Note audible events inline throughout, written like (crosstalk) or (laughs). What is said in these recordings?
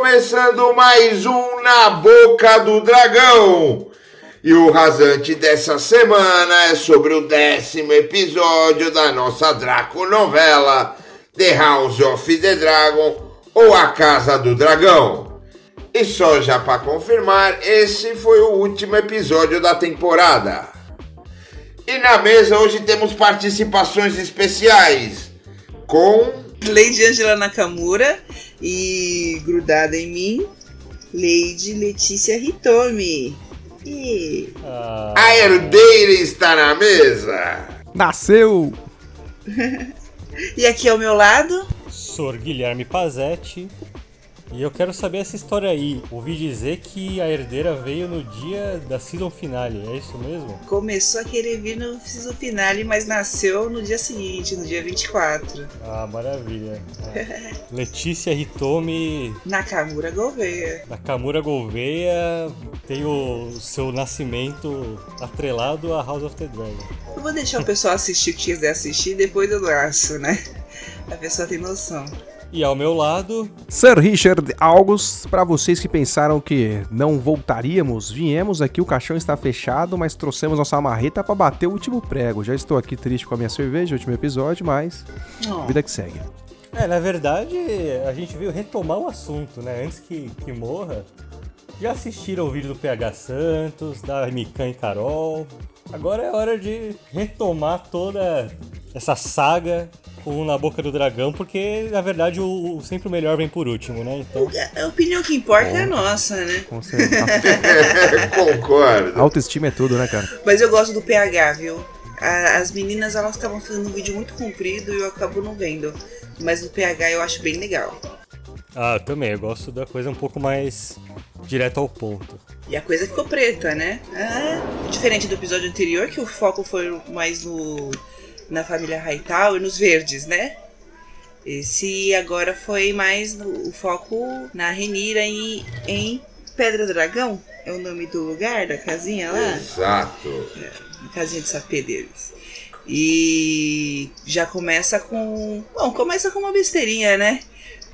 começando mais um Na Boca do Dragão. E o rasante dessa semana é sobre o décimo episódio da nossa Draco novela The House of the Dragon ou A Casa do Dragão. E só já para confirmar, esse foi o último episódio da temporada. E na mesa hoje temos participações especiais com Lady Angela Nakamura e grudada em mim, Lady Letícia Hitomi. E... Ah. A herdeira está na mesa. Nasceu! (laughs) e aqui ao meu lado, Sor Guilherme Pazetti. E eu quero saber essa história aí. Ouvi dizer que a herdeira veio no dia da season finale, é isso mesmo? Começou a querer vir no season finale, mas nasceu no dia seguinte, no dia 24. Ah, maravilha. Ah. (laughs) Letícia Hitomi. Nakamura Gouveia. Nakamura Gouveia tem o seu nascimento atrelado a House of the Dragon. Eu vou deixar o pessoal assistir o que quiser assistir, depois eu laço, né? A pessoa tem noção. E ao meu lado, Sir Richard August, para vocês que pensaram que não voltaríamos, viemos aqui, o caixão está fechado, mas trouxemos nossa marreta para bater o último prego. Já estou aqui triste com a minha cerveja, último episódio, mas oh. vida que segue. É, na verdade, a gente veio retomar o assunto, né? Antes que, que morra. Já assistiram o vídeo do PH Santos, da Mikan e Carol. Agora é hora de retomar toda essa saga com Na Boca do Dragão, porque na verdade o, o sempre o melhor vem por último, né? Então... A opinião que importa é a nossa, né? Com certeza. (laughs) Concordo. Autoestima é tudo, né, cara? Mas eu gosto do PH, viu? as meninas elas acabam fazendo um vídeo muito comprido e eu acabo não vendo. Mas o PH eu acho bem legal. Ah, eu também. Eu gosto da coisa um pouco mais direto ao ponto. E a coisa ficou preta, né? Ah, diferente do episódio anterior, que o foco foi mais no na família Hightower, nos verdes, né? Esse agora foi mais no, o foco na Renira em, em Pedra Dragão. É o nome do lugar, da casinha lá? Exato. É, a casinha de sapê deles. E já começa com. Bom, começa com uma besteirinha, né?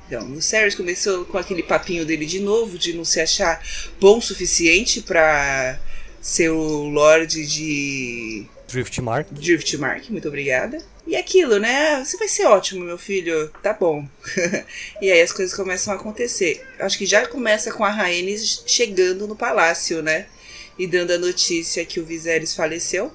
Então, o Sirius começou com aquele papinho dele de novo, de não se achar bom o suficiente para ser o Lorde de Driftmark. Driftmark, muito obrigada. E aquilo, né? Você vai ser ótimo, meu filho. Tá bom. (laughs) e aí as coisas começam a acontecer. Acho que já começa com a Rhaenys chegando no palácio, né? E dando a notícia que o Viserys faleceu.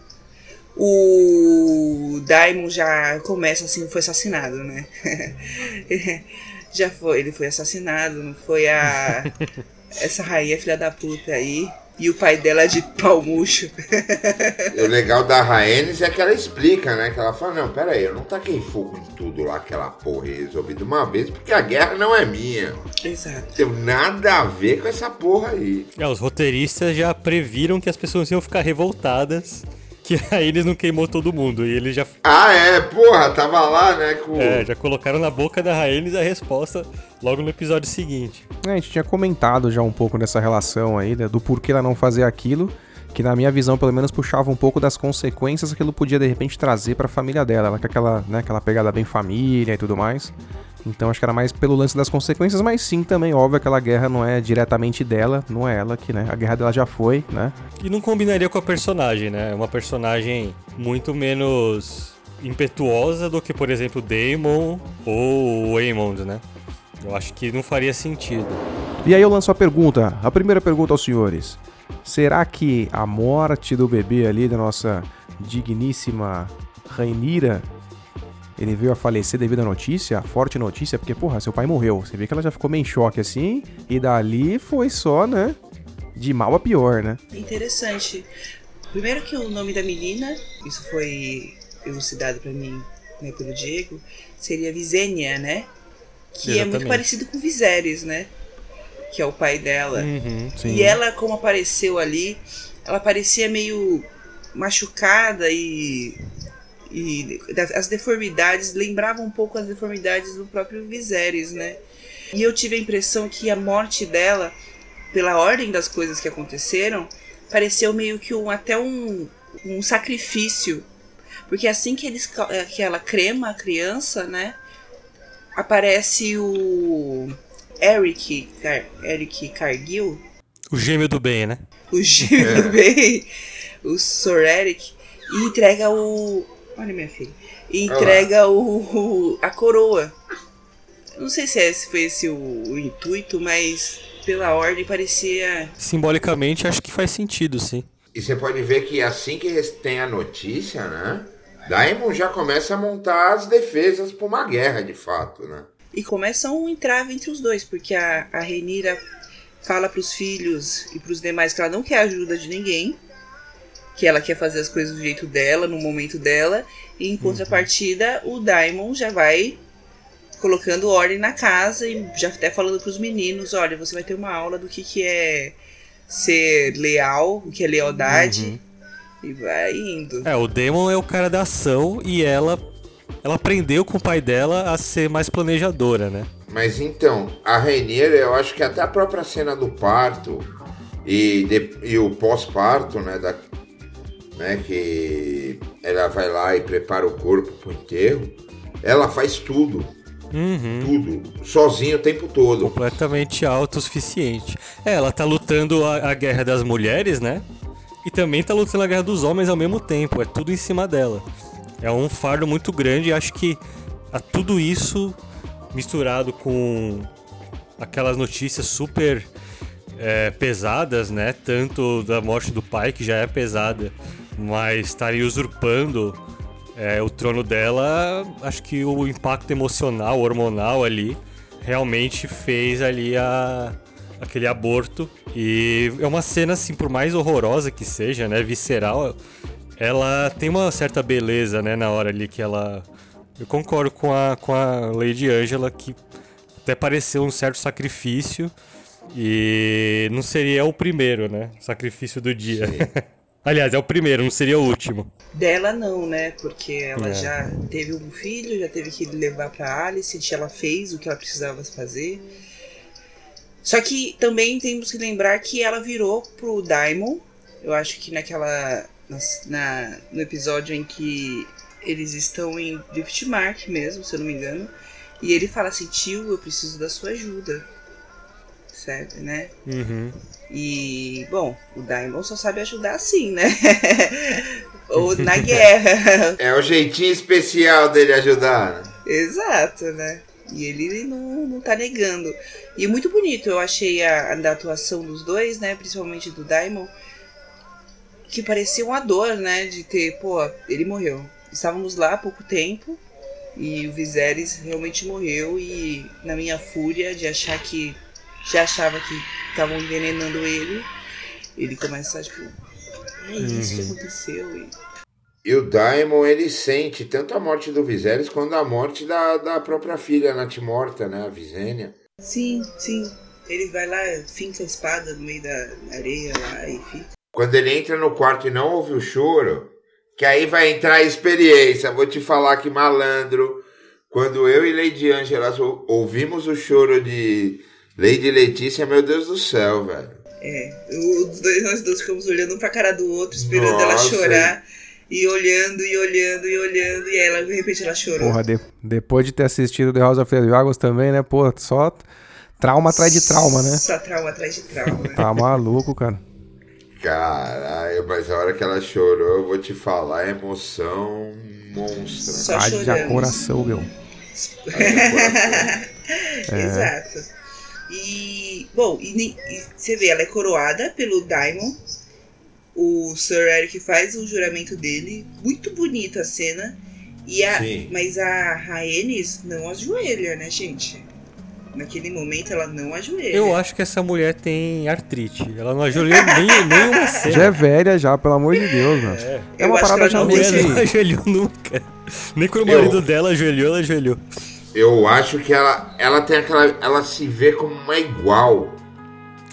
O Daimon já começa assim, foi assassinado, né? (laughs) já foi, ele foi assassinado, não foi a (laughs) essa rainha filha da puta aí e o pai dela é de pau murcho. (laughs) o legal da Rhaenys é que ela explica, né? Que ela fala, não, pera aí, eu não taquei fogo em tudo lá, aquela porra resolvi de uma vez, porque a guerra não é minha. Exato. Não tem nada a ver com essa porra aí. É, os roteiristas já previram que as pessoas iam ficar revoltadas que (laughs) aí eles não queimou todo mundo. E ele já. Ah, é, porra, tava lá, né? Com... É, já colocaram na boca da Rhaenys a resposta logo no episódio seguinte. É, a gente tinha comentado já um pouco dessa relação aí, né, do porquê ela não fazer aquilo. Que na minha visão, pelo menos, puxava um pouco das consequências que aquilo podia de repente trazer para a família dela. Ela com aquela, né, aquela pegada bem família e tudo mais. Então acho que era mais pelo lance das consequências, mas sim também, óbvio, aquela guerra não é diretamente dela, não é ela que, né? A guerra dela já foi, né? E não combinaria com a personagem, né? É uma personagem muito menos impetuosa do que, por exemplo, Daemon ou o Aemond, né? Eu acho que não faria sentido. E aí eu lanço a pergunta, a primeira pergunta aos senhores. Será que a morte do bebê ali, da nossa digníssima Rainira, ele veio a falecer devido à notícia, a forte notícia, porque, porra, seu pai morreu. Você vê que ela já ficou meio em choque assim, e dali foi só, né? De mal a pior, né? Interessante. Primeiro que o nome da menina, isso foi elucidado para mim né, pelo Diego, seria Visênia, né? Que Exatamente. é muito parecido com Viserys, né? Que é o pai dela. Uhum, e ela, como apareceu ali, ela parecia meio machucada e e as deformidades lembravam um pouco as deformidades do próprio Viserys, né? E eu tive a impressão que a morte dela, pela ordem das coisas que aconteceram, pareceu meio que um, até um, um sacrifício. Porque assim que, eles, que ela crema a criança, né? Aparece o Eric, Car Eric Cargill, O gêmeo do bem, né? o gêmeo do bem, o Sir Eric, e entrega o. Olha minha filha. E entrega o, o- a coroa. Não sei se esse foi esse o, o intuito, mas pela ordem parecia. Simbolicamente, acho que faz sentido, sim. E você pode ver que assim que têm a notícia, né? Daimon já começa a montar as defesas para uma guerra, de fato, né? E começa um entrave entre os dois, porque a, a Renira fala pros filhos e pros demais que ela não quer ajuda de ninguém, que ela quer fazer as coisas do jeito dela, no momento dela, e em contrapartida o Daimon já vai colocando ordem na casa e já até falando pros meninos, olha, você vai ter uma aula do que, que é ser leal, o que é lealdade, e vai indo. É, o Demon é o cara da ação e ela ela aprendeu com o pai dela a ser mais planejadora, né? Mas então, a Rainier, eu acho que até a própria cena do parto e, de- e o pós-parto, né, da, né, que ela vai lá e prepara o corpo pro enterro, ela faz tudo, Uhum. tudo, sozinha o tempo todo. Completamente autossuficiente. É, ela tá lutando a, a guerra das mulheres, né? E também tá lutando a guerra dos homens ao mesmo tempo. É tudo em cima dela. É um fardo muito grande e acho que a tudo isso misturado com aquelas notícias super é, pesadas, né? Tanto da morte do pai, que já é pesada, mas estaria usurpando é, o trono dela, acho que o impacto emocional, hormonal ali, realmente fez ali a, aquele aborto. E é uma cena, assim, por mais horrorosa que seja, né? Visceral, ela tem uma certa beleza, né? Na hora ali que ela. Eu concordo com a, com a Lady Angela que até pareceu um certo sacrifício. E não seria o primeiro, né? Sacrifício do dia. (laughs) Aliás, é o primeiro, não seria o último. Dela não, né? Porque ela É. já teve um filho, já teve que levar pra Alice, ela fez o que ela precisava fazer. Só que também temos que lembrar que ela virou pro Daimon. Eu acho que naquela. Na, no episódio em que eles estão em Driftmark mesmo, se eu não me engano. E ele fala assim, tio, eu preciso da sua ajuda. Certo, né? Uhum. E, bom, o Daimon só sabe ajudar assim, né? (laughs) Ou na guerra. É o jeitinho especial dele ajudar, né? Exato, né? E ele não, não tá negando. E muito bonito, eu achei a, a da atuação dos dois, né? Principalmente do Daimon. Que parecia uma dor, né? De ter, pô, ele morreu. Estávamos lá há pouco tempo. E o Viserys realmente morreu. E na minha fúria de achar que. Já achava que estavam envenenando ele. Ele começa a, tipo. É isso que aconteceu. E E o Daimon, ele sente tanto a morte do Viserys quanto a morte da, da própria filha Natimorta, né? A Visênia. Sim, sim. Ele vai lá, finca a espada no meio da areia lá e fica. Quando ele entra no quarto e não ouve o choro, que aí vai entrar a experiência. Vou te falar que malandro. Quando eu e Lady Angela ou- ouvimos o choro de Lady Letícia, meu Deus do céu, velho. É, os dois, nós dois ficamos olhando um pra cara do outro, esperando ela Nossa. chorar. E olhando, e olhando, e olhando. E aí, ela, de repente, ela chorou. Porra, de- depois de ter assistido The House of the Dragons também, né? Pô, só trauma atrás de trauma, né? Só trauma atrás de trauma. (laughs) Tá maluco, cara. Caralho, mas a hora que ela chorou, eu vou te falar, emoção monstra. Só Haja choramos. coração, meu. (laughs) Exato. E, bom, e, e você vê, ela é coroada pelo Daimon. O Sir Eric faz o juramento dele. Muito bonita a cena. E a, Sim. mas a Rhaenys não ajoelha, né, gente? Naquele momento ela não ajoelha. Eu acho que essa mulher tem artrite. Ela não ajoelhou (laughs) nem, nem uma cena. Já é velha já, pelo amor de Deus, mano. É, Eu uma parada já meio mulher não ajoelhou nunca. Nem quando o Eu- marido dela ajoelhou, ela ajoelhou. Eu acho que ela, ela tem aquela. Ela se vê como uma igual.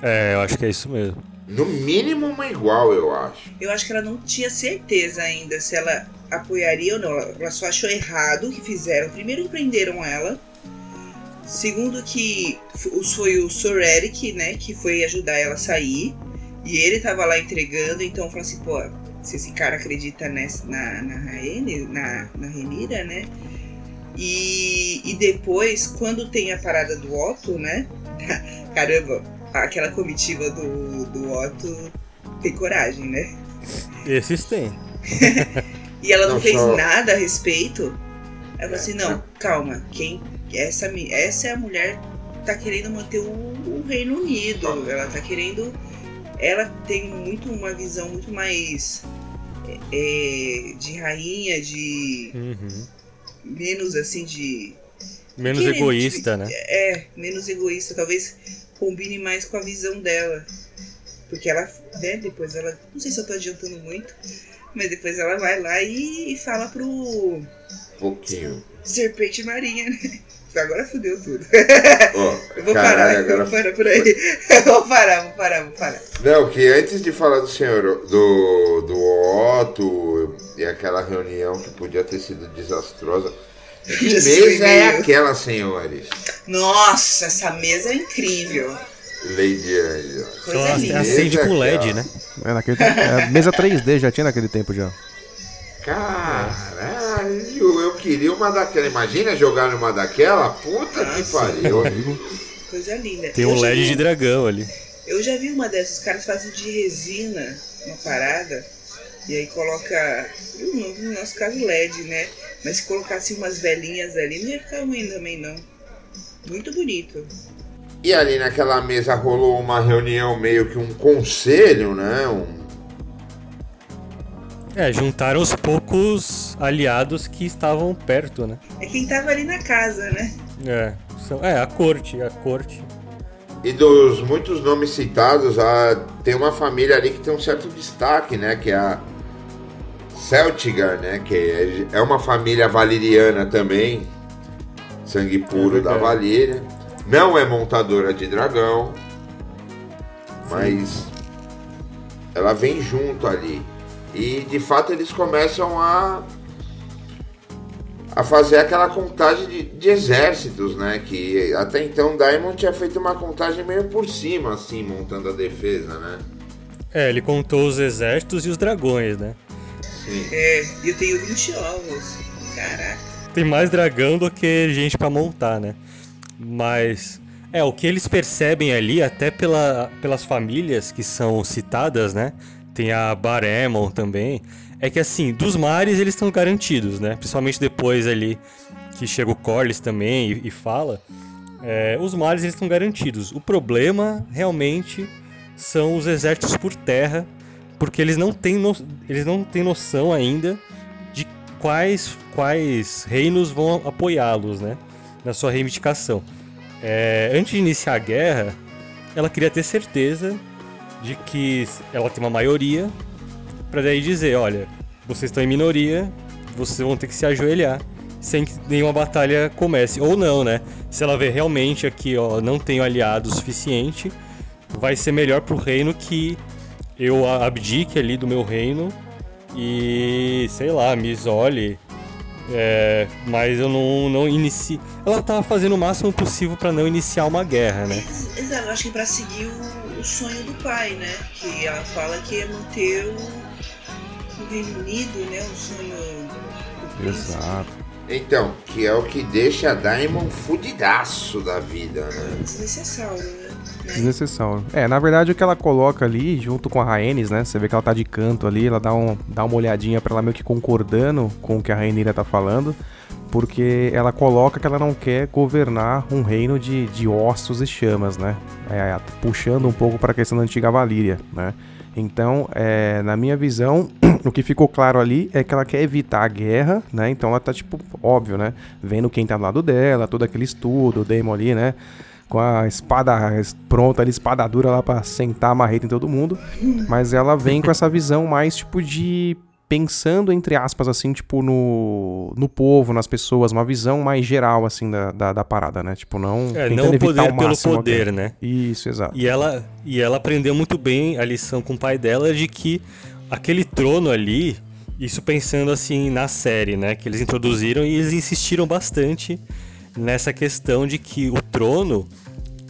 É, eu acho que é isso mesmo. No mínimo uma igual, eu acho. Eu acho que ela não tinha certeza ainda se ela apoiaria ou não. Ela só achou errado o que fizeram. Primeiro prenderam ela. Segundo que foi o Sir Eric, né, que foi ajudar ela a sair. E ele tava lá entregando, então falou assim, pô, se esse cara acredita nessa, na, na na, na Renira, né? E, e depois, quando tem a parada do Otto, né? (laughs) Caramba, aquela comitiva do, do Otto tem coragem, né? Esses têm. (laughs) E ela não, Não, fez só- nada a respeito. Ela falou assim, não, calma, quem. Essa, essa é a mulher que tá querendo manter o, o Reino Unido. Ela tá querendo. Ela tem muito uma visão muito mais é, de rainha, de. Uhum. Menos assim de. Menos Querendo egoísta, né? É, menos egoísta. Talvez combine mais com a visão dela. Porque ela, né, depois ela. Não sei se eu tô adiantando muito. Mas depois ela vai lá e, e fala pro pouquinho. Serpente Marinha, né? Agora fudeu tudo. Ó, (laughs) Eu vou caralho, parar, eu agora vou parar por aí. Eu (laughs) vou parar, vou parar, vou parar. Não, que antes de falar do senhor, do, do Otto e aquela reunião que podia ter sido desastrosa, (laughs) que mesa é aquela, senhores? Nossa, essa mesa é incrível. Lady Angela. Coisa Ela linda. acende com LED, né? É, naquele tempo, é, mesa 3D já tinha naquele tempo já. Caralho, eu queria uma daquela. Imagina jogar numa daquela? Puta que Nossa. pariu. (laughs) Coisa linda. Tem Eu um LED vi- de dragão ali. Eu já vi uma dessas, os caras fazem de resina uma parada e aí coloca, no, no nosso caso LED, né? Mas se colocasse umas velinhas ali, não ia ficar ruim também não. Muito bonito. E ali naquela mesa rolou uma reunião, meio que um conselho, né? Um, É, juntaram os poucos aliados que estavam perto, né? É quem tava ali na casa, né? É, são, é a corte, a corte. E dos muitos nomes citados, a, tem uma família ali que tem um certo destaque, né? Que é a Celtigar, né? Que é, é uma família valeriana também. Sangue puro É da. Valíria. Não é montadora de dragão. Mas ela vem junto ali. E de fato eles começam a a fazer aquela contagem de, de exércitos, né? Que até então Diamond tinha feito uma contagem meio por cima, assim, montando a defesa, né? É, ele contou os exércitos e os dragões, né? É, e eu tenho 20 ovos. Caraca. Tem mais dragão do que gente pra montar, né? Mas é o que eles percebem ali, até pela, pelas famílias que são citadas, né? Tem a Baremon também. É que assim, dos mares eles estão garantidos, né? Principalmente depois ali que chega o Corlys também e, e fala. É, os mares eles estão garantidos. O problema realmente são os exércitos por terra, porque eles não têm, no- eles não têm noção ainda de quais, quais reinos vão apoiá-los, né? Na sua reivindicação. É, antes de iniciar a guerra, ela queria ter certeza de que ela tem uma maioria, para daí dizer, olha, vocês estão em minoria, vocês vão ter que se ajoelhar sem que nenhuma batalha comece. Ou não, né? Se ela vê realmente aqui, ó, não tenho aliado o suficiente, vai ser melhor pro reino que eu abdique ali do meu reino e, sei lá, me isole. É, mas eu não, não inicie. Ela tava fazendo o máximo possível para não iniciar uma guerra, né? Ex- Exato, eu acho que pra seguir o, o sonho do pai, né? Que ela fala que é manter o, o Reino Unido, né? O sonho do. Exato. Então, que é o que deixa a Diamond fudidaço da vida, né? Desnecessário, né? Desnecessário. É, na verdade o que ela coloca ali, junto com a Rhaenys, né? Você vê que ela tá de canto ali, ela dá, um, dá uma olhadinha pra ela meio que concordando com o que a Rhaenyra tá falando. Porque ela coloca que ela não quer governar um reino de, de ossos e chamas, né? É, puxando um pouco pra questão da antiga Valíria, né? Então, é, na minha visão, (clears throat) o que ficou claro ali é que ela quer evitar a guerra, né? Então ela tá, tipo, óbvio, né? Vendo quem tá do lado dela, todo aquele estudo, o Daemon ali, né? Com a espada pronta ali, espada dura lá pra sentar a marreta em todo mundo. Mas ela vem com essa visão mais, tipo, de. Pensando, entre aspas, assim, tipo, no, no povo, nas pessoas, uma visão mais geral, assim, da, da, da parada, né? Tipo, não. É, não o poder pelo poder, guerra. né? Isso, exato. E ela, e ela aprendeu muito bem a lição com o pai dela de que aquele trono ali, isso pensando assim na série, né? Que eles introduziram e eles insistiram bastante nessa questão de que o trono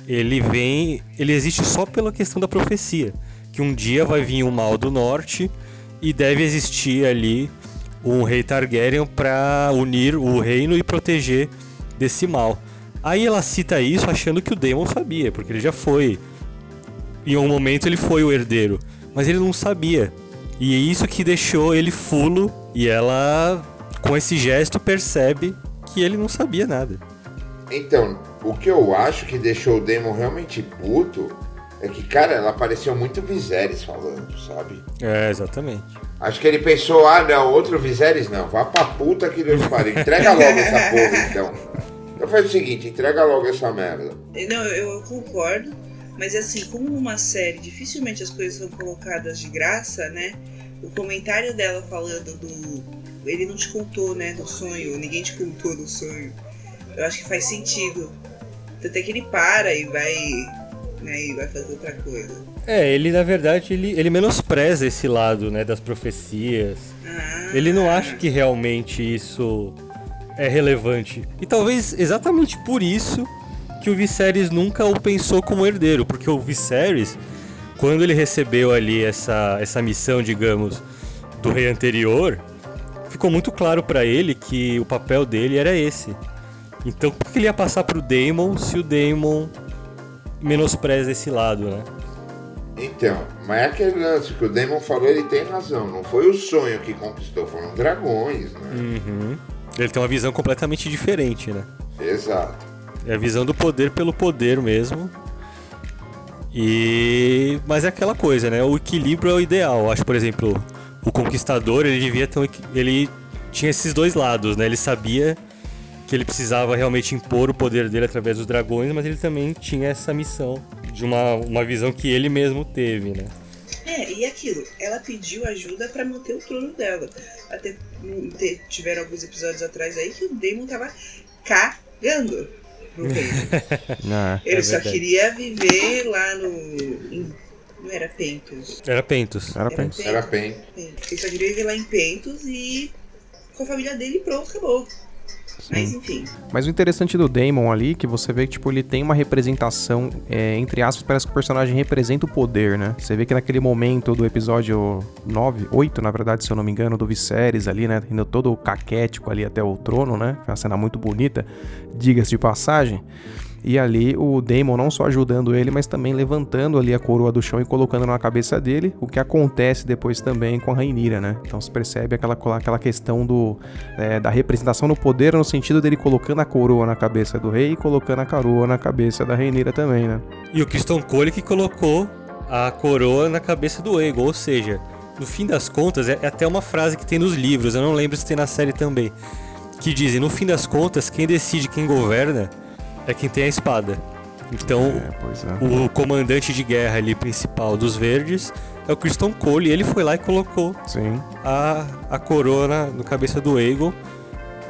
ele vem, ele existe só pela questão da profecia, que um dia vai vir o mal do norte e deve existir ali um rei Targaryen para unir o reino e proteger desse mal. Aí ela cita isso achando que o Daemon sabia, porque ele já foi. Em um momento ele foi o herdeiro, mas ele não sabia. E é isso que deixou ele fulo e ela com esse gesto percebe que ele não sabia nada. Então, o que eu acho que deixou o Damon realmente puto é que, cara, ela pareceu muito Viserys falando, sabe? É, exatamente. Acho que ele pensou, ah não, outro Viserys não, vá pra puta que Deus pariu. Entrega logo essa (laughs) porra então. Então faz o seguinte, entrega logo essa merda. Não, eu, eu concordo, mas assim, como numa série dificilmente as coisas são colocadas de graça, né? O comentário dela falando do. Ele não te contou, né, do sonho, ninguém te contou do sonho. Eu acho que faz sentido. Tanto é que ele para e vai. Né, e vai fazer outra coisa. É, ele na verdade ele, ele menospreza esse lado, né, das profecias. Ah, Ele não acha que realmente isso é relevante. E talvez exatamente por isso que o Viserys nunca o pensou como herdeiro, porque o Viserys, quando ele recebeu ali essa, essa missão, digamos, do rei anterior, ficou muito claro pra ele que o papel dele era esse. Então, por que ele ia passar pro Daemon se o Daemon menospreza esse lado, né? Então, mas é aquele lance que o Damon falou, ele tem razão. Não foi o sonho que conquistou, foram dragões, né? Uhum. Ele tem uma visão completamente diferente, né? Exato. É a visão do poder pelo poder mesmo. E mas é aquela coisa, né? O equilíbrio é o ideal. Acho, por exemplo, o conquistador, ele devia ter um, ele tinha esses dois lados, né? Ele sabia que ele precisava realmente impor o poder dele através dos dragões, mas ele também tinha essa missão de uma, uma visão que ele mesmo teve, né? É, e aquilo, ela pediu ajuda pra manter o trono dela. Até hum, tiveram alguns episódios atrás aí que o Damon tava cagando pro (laughs) reino. É. Ele É só verdade. queria viver lá no. em- não era Pentos. Era Pentos. Era pensa. Era bem. Pentos. Ele só queria viver lá em Pentos e com a família dele e pronto, acabou. Mas enfim. Mas o interessante do Damon ali, que você vê que, tipo, ele tem uma representação, é, entre aspas, parece que o personagem representa o poder, né? Você vê que naquele momento do episódio 9, 8, na verdade, se eu não me engano, do Viserys ali, né? Indo todo caquético ali até o trono, né? Foi uma cena muito bonita, diga-se de passagem. E ali o Daemon não só ajudando ele, mas também levantando ali a coroa do chão e colocando na cabeça dele, o que acontece depois também com a Rainira, né? Então se percebe aquela, aquela questão do, é, da representação no poder, no sentido dele colocando a coroa na cabeça do rei e colocando a coroa na cabeça da Rainira também, né? E o Christian Cole que colocou a coroa na cabeça do Aegon, ou seja, no fim das contas, é é até uma frase que tem nos livros, eu não lembro se tem na série também, que dizem, no fim das contas, quem decide quem governa é quem tem a espada. Então, É, é. o comandante de guerra ali principal dos verdes é o Christian Cole, e ele foi lá e colocou Sim. a, a coroa na no cabeça do Aegon.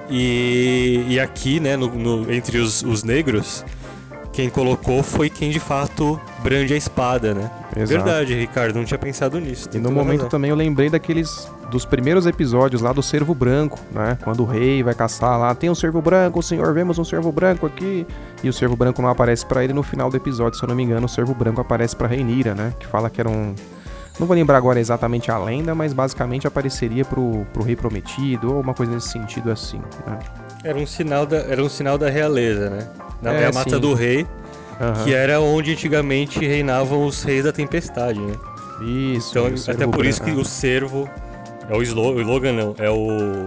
E, e aqui, né, no, no- entre os, os negros, quem colocou foi quem de fato brande a espada, né? Exato. Verdade, Ricardo, não tinha pensado nisso. E no momento razão. também eu lembrei daqueles dos primeiros episódios lá do Cervo Branco, né? Quando o rei vai caçar lá, tem um Cervo Branco, senhor, vemos um Cervo Branco aqui. E o Cervo Branco não aparece pra ele no final do episódio, se eu não me engano, o Cervo Branco aparece pra Reinira, né? Que fala que era um não vou lembrar agora exatamente a lenda, mas basicamente apareceria pro, pro rei prometido ou uma coisa nesse sentido assim, né? Era um sinal da, era um sinal da realeza, né? Na É, é, a mata sim. do rei, Aham. que era onde antigamente reinavam os reis da tempestade, né? Isso. Então, o até por isso que o cervo é o slogan, o slogan não, é o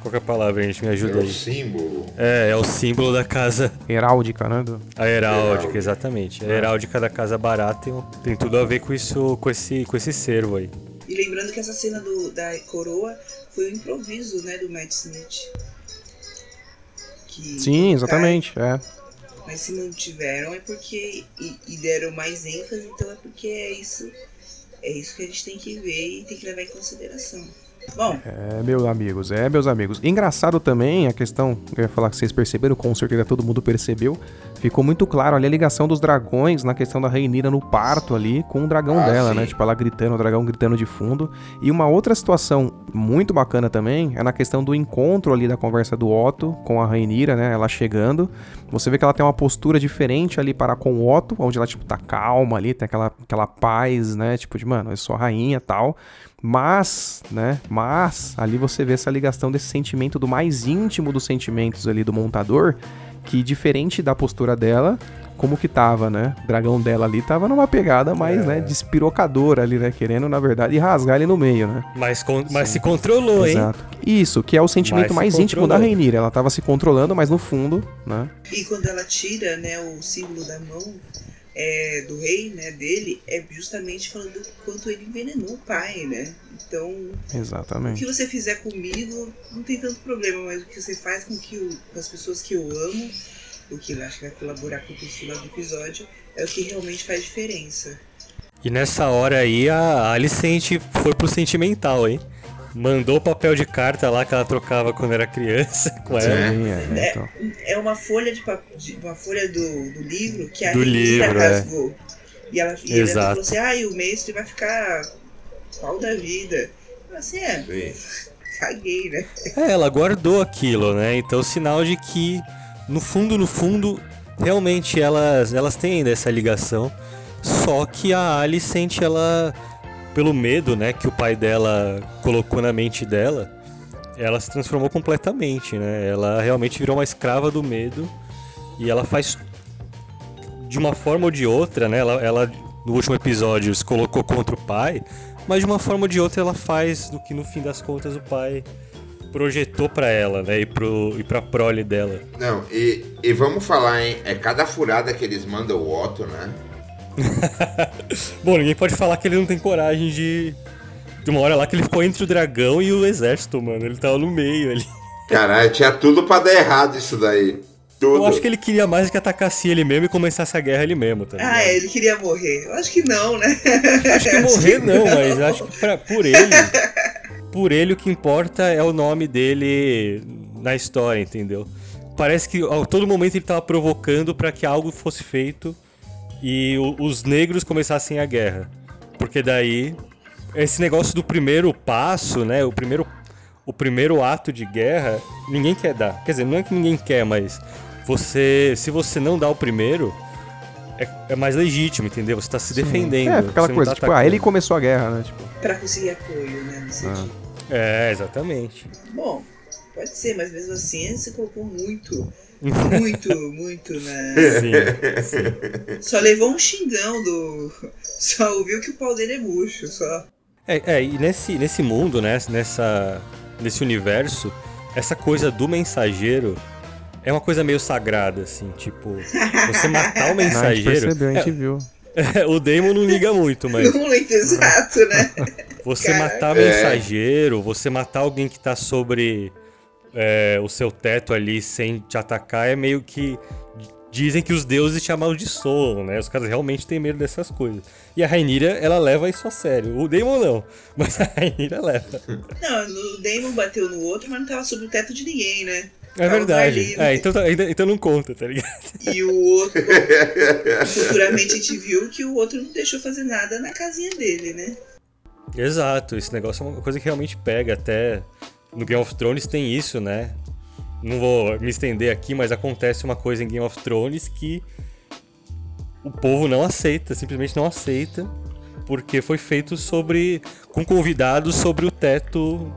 qual que é a palavra, gente? Me ajuda Era o aí. símbolo. É, é o símbolo da casa heráldica, né? do- A heráldica, Heráldica. exatamente. A heráldica da Casa Baratheon tem tudo a ver com isso, com esse, com esse cervo aí. E lembrando que essa cena do, da coroa foi um improviso, né, do Matt Smith. Que Sim, exatamente, é. Mas se não tiveram é porque. E, e deram mais ênfase, então é porque é isso. É isso que a gente tem que ver e tem que levar em consideração. Bom, É, meus amigos, é, meus amigos. Engraçado também a questão, eu ia falar que vocês perceberam, com certeza todo mundo percebeu, ficou muito claro ali a ligação dos dragões na questão da Rainira no parto ali com o dragão Ah, dela, sim. né? Tipo, ela gritando, o dragão gritando de fundo. E uma outra situação muito bacana também é na questão do encontro ali da conversa do Otto com a Rainira, né? Ela chegando. Você vê que ela tem uma postura diferente ali para com o Otto, onde ela, tipo, tá calma ali, tem aquela, aquela paz, né? Tipo, de, mano, eu sou a rainha e tal. Mas, né? Mas, ali você vê essa ligação desse sentimento do mais íntimo dos sentimentos ali do montador, que diferente da postura dela, como que tava, né? O dragão dela ali tava numa pegada mais, né, despirocadora ali, né? Querendo, na verdade, rasgar ele no meio, né? Mas, con- mas se controlou, hein? Exato. Isso, que é o sentimento Mas se mais íntimo da. Rainira. Ela tava se controlando, mas no fundo, né? E quando ela tira, né, o símbolo da mão é, do rei, né, dele, é justamente falando do quanto ele envenenou o pai, né? Então, o que Exatamente. você fizer comigo não tem tanto problema, mas o que você faz com que o- com as pessoas que eu amo, o que eu acho que vai colaborar com o final do episódio, é o que realmente faz diferença. E nessa hora aí a Alicente foi pro sentimental, hein? Mandou o papel de carta lá que ela trocava quando era criança (laughs) com ela. Sim, é, então. É uma folha de, de- uma folha do, do livro que a Do Rainira livro, é. rasgou. E ela, e ela falou assim, ah, e o mestre vai ficar pau da vida. Eu assim, é, (laughs) caguei, né? É, ela guardou aquilo, né? Então, sinal de que, no fundo, no fundo, realmente elas, elas têm ainda essa ligação. Só que a Alicent, ela, pelo medo, né, que o pai dela colocou na mente dela, ela se transformou completamente, né? Ela realmente virou uma escrava do medo e ela faz de uma forma ou de outra, né? Ela, ela no último episódio se colocou contra o pai, mas de uma forma ou de outra ela faz do que no fim das contas o pai projetou pra ela, né? E, pro, e pra prole dela. Não, e, e vamos falar, hein? É cada furada que eles mandam o Otto, né? (laughs) Bom, ninguém pode falar que ele não tem coragem de. De uma hora lá que ele ficou entre o dragão e o exército, mano. Ele tava no meio ali. Caralho, tinha tudo pra dar errado isso daí. Tudo. Eu acho que ele queria mais que atacasse ele mesmo e começasse a guerra ele mesmo, tá ligado? Ah, é, ele queria morrer. Eu acho que não, né? Acho que morrer (laughs) não, mas acho que pra, por ele. Por ele o que importa é o nome dele na história, entendeu? Parece que a todo momento ele tava provocando pra que algo fosse feito e o- os negros começassem a guerra. Porque daí esse negócio do primeiro passo, né? O primeiro o primeiro ato de guerra, ninguém quer dar. Quer dizer, não é que ninguém quer, mas você, se você não dá o primeiro, é, é mais legítimo, entendeu? Você tá se defendendo. É, aquela coisa, tá tipo, ah, ele começou a guerra, né? Tipo, pra conseguir apoio, né? Nesse Ah. É, exatamente. Bom, pode ser, mas mesmo assim você colocou muito. Muito, muito, né? Sim, sim. Só levou um xingão do. Só ouviu que o pau dele é murcho, só. É, é, e nesse, nesse mundo, né, nessa, nesse universo, essa coisa do mensageiro é uma coisa meio sagrada, assim, tipo, você matar o (laughs) a gente mensageiro. percebeu, a gente viu. É, (laughs) o Damon não liga muito, mas Não lento exato, né? você Caraca. matar mensageiro, você matar alguém que tá sobre é, o seu teto ali sem te atacar é meio que. Dizem que os deuses te amaldiçoam, né? Os caras realmente têm medo dessas coisas. E a Rainira, ela leva isso a sério. O Daemon não, (laughs) mas a Rainira leva. Não, o Damon bateu no outro, mas não tava sob o teto de ninguém, né? É verdade. ali, É, então, tá- então não conta, tá ligado? E o outro. (laughs) Futuramente a gente viu que o outro não deixou fazer nada na casinha dele, né? Exato, esse negócio é uma coisa que realmente pega. Até no Game of Thrones tem isso, né? Não vou me estender aqui, mas acontece uma coisa em Game of Thrones que o povo não aceita, simplesmente não aceita, porque foi feito sobre. com convidados sobre o teto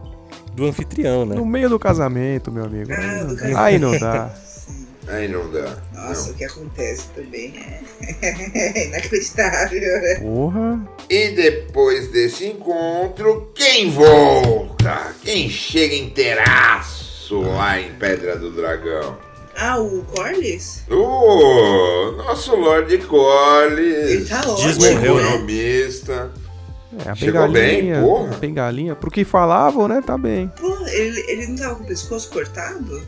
do anfitrião, né? No meio do casamento, meu amigo. Ah, Aí do não- casamento. Aí não dá. Aí não dá. Nossa, não. o que acontece também é (laughs) inacreditável, né? Porra. E depois desse encontro, quem volta? Quem chega inteiraço lá em Pedra do Dragão? Ah, o Corlys? O nosso Lord Corlys, Ele tá o ótimo, Desmorreu, né? economista. É, a Chegou bem, porra. a bengalinha. Pro que falavam, né? Tá bem. Pô, ele, ele não tava com o pescoço cortado?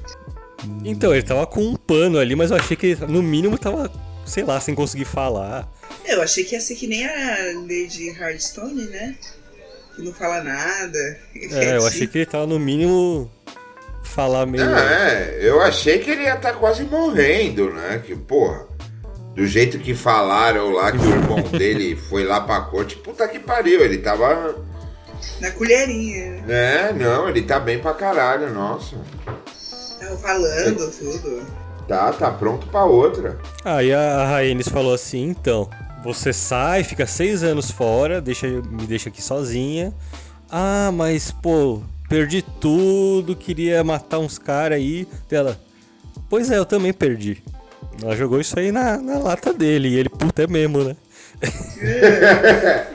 Então, ele tava com um pano ali, mas eu achei que ele, no mínimo tava, sei lá, sem conseguir falar. Eu achei que ia ser que nem a Lady Hardstone, né? Que não fala nada. (laughs) É, eu achei que ele tava no mínimo falar meio. É, eu achei que ele ia estar quase morrendo, né? Que, porra, do jeito que falaram lá que o irmão (laughs) dele foi lá pra corte, puta que pariu, ele tava. Na colherinha. É, não, ele tá bem pra caralho, nossa. Tava falando tudo. Tá, tá pronto pra outra. Aí a Rhaenys falou assim, então, você sai, fica seis anos fora, deixa, me deixa aqui sozinha. Ah, mas, pô, perdi tudo, queria matar uns caras aí. Dela, pois é, eu também perdi. Ela jogou isso aí na, na lata dele, e ele, puta, é mesmo, né? (laughs)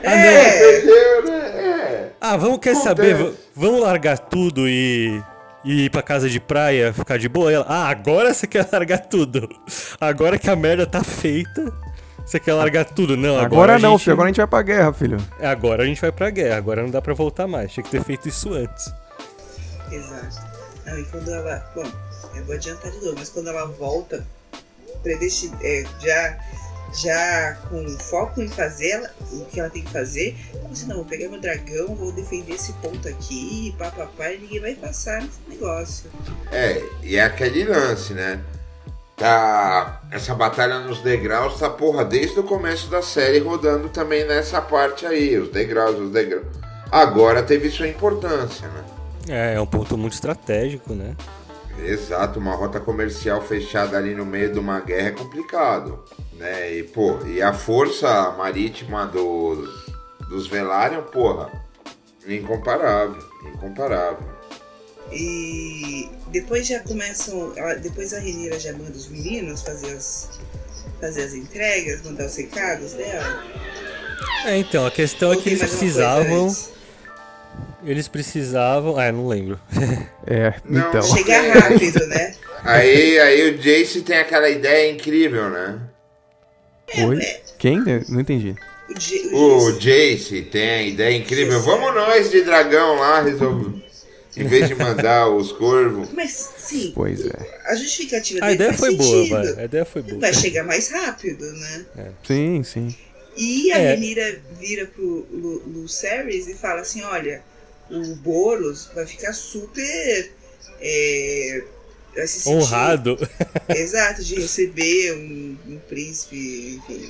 ah, não. Né? É. Ah, vamos, quer saber? Vamos largar tudo e, e ir pra casa de praia, ficar de boa? Ela, ah, agora você quer (laughs) largar tudo. Agora que a merda tá feita, você quer largar tudo. Não, agora, Agora, não, gente... filho. Agora a gente vai pra guerra, filho. É, Agora a gente vai pra guerra, agora não dá pra voltar mais. Tinha que ter feito isso antes. Exato. Não, e quando ela. Bom, eu vou adiantar de novo, mas quando ela volta, predestin... é, já, já com foco em fazer ela- o que ela tem que fazer, ela disse, não, vou pegar meu dragão, vou defender esse ponto aqui, papapá, e ninguém vai passar nesse negócio. É, e é aquele lance, né? Tá. Essa batalha nos degraus tá, porra, desde o começo da série rodando também nessa parte aí, os degraus, os degraus. Agora teve sua importância, né? É, é um ponto muito estratégico, né? Exato, uma rota comercial fechada ali no meio de uma guerra é complicado, né? E, pô, e a força marítima dos, dos Velaryon, porra, incomparável, incomparável. E depois já começam. Depois a Renira já manda os meninos fazer as, fazer as entregas, mandar os recados dela. É, então, a questão é Ou que tem eles precisavam. Eles precisavam. Ah, não lembro. (laughs) É, Não. então. Chegar rápido, né? Aí, aí o Jace tem aquela ideia incrível, né? Oi? Quem? Não entendi. O, J- O Jace- Jace tem a ideia incrível. Vamos nós de dragão lá resolver. Em vez de mandar os corvos. Mas sim, Pois é. a justificativa A dele ideia faz foi boa, sentido. vai. A ideia foi boa. Vai chegar mais rápido, né? Sim, sim. E a É. Renira vira pro Lu- Lucerys e fala assim, olha, o Boros vai ficar super é, vai se sentir- Honrado. (laughs) Exato, de receber um, um príncipe, enfim.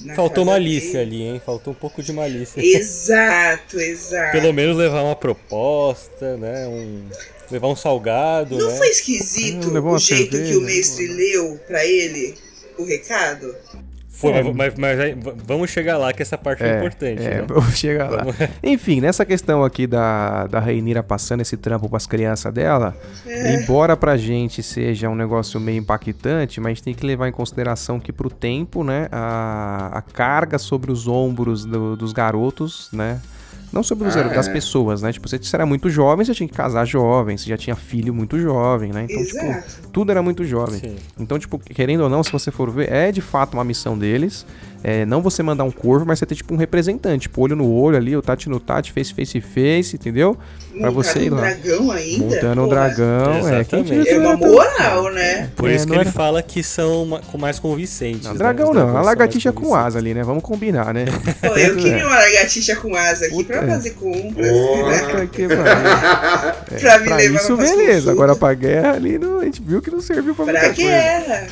Na Faltou malícia dele. ali, hein? Faltou um pouco de malícia. Exato, exato. Pelo menos levar uma proposta, né? Um, levar um salgado, Não né? foi esquisito Ah, o jeito que cerveja, o mestre leu pra ele o recado? É. mas, mas- mas vamos chegar lá que essa parte é, importante, é, né? vamos chegar lá. (laughs) Enfim, nessa questão aqui da, da Rainira passando esse trampo pras crianças dela, É. embora pra gente seja um negócio meio impactante, mas a gente tem que levar em consideração que pro tempo, né, a, a carga sobre os ombros do- dos garotos, né, não sobre os Ah, das é. pessoas, né, tipo, você era muito jovem, você tinha que casar jovem, você já tinha filho muito jovem, né, então, tipo, Exato. tudo era muito jovem. Sim. Então, tipo, querendo ou não, se você for ver, é de fato uma missão deles. É, não você mandar um corvo, mas você ter tipo um representante, tipo, olho no olho ali, o Tati no Tati, face face face, entendeu? Pra você ir um lá. dragão ainda? Montando um dragão, é. Quem Exatamente. tinha É uma moral, né? Por É, isso que ele era- fala que são mais convincentes. Não, né? dragão Os não, a lagartixa com asa ali, né? Vamos combinar, né? Pô, eu queria uma lagartixa com asa aqui Puta, (laughs) pra é. fazer compras, né? Que. É, Pra me pra levar isso, beleza. consultas. Agora pra guerra ali, não, a gente viu que não serviu pra Pra muita coisa.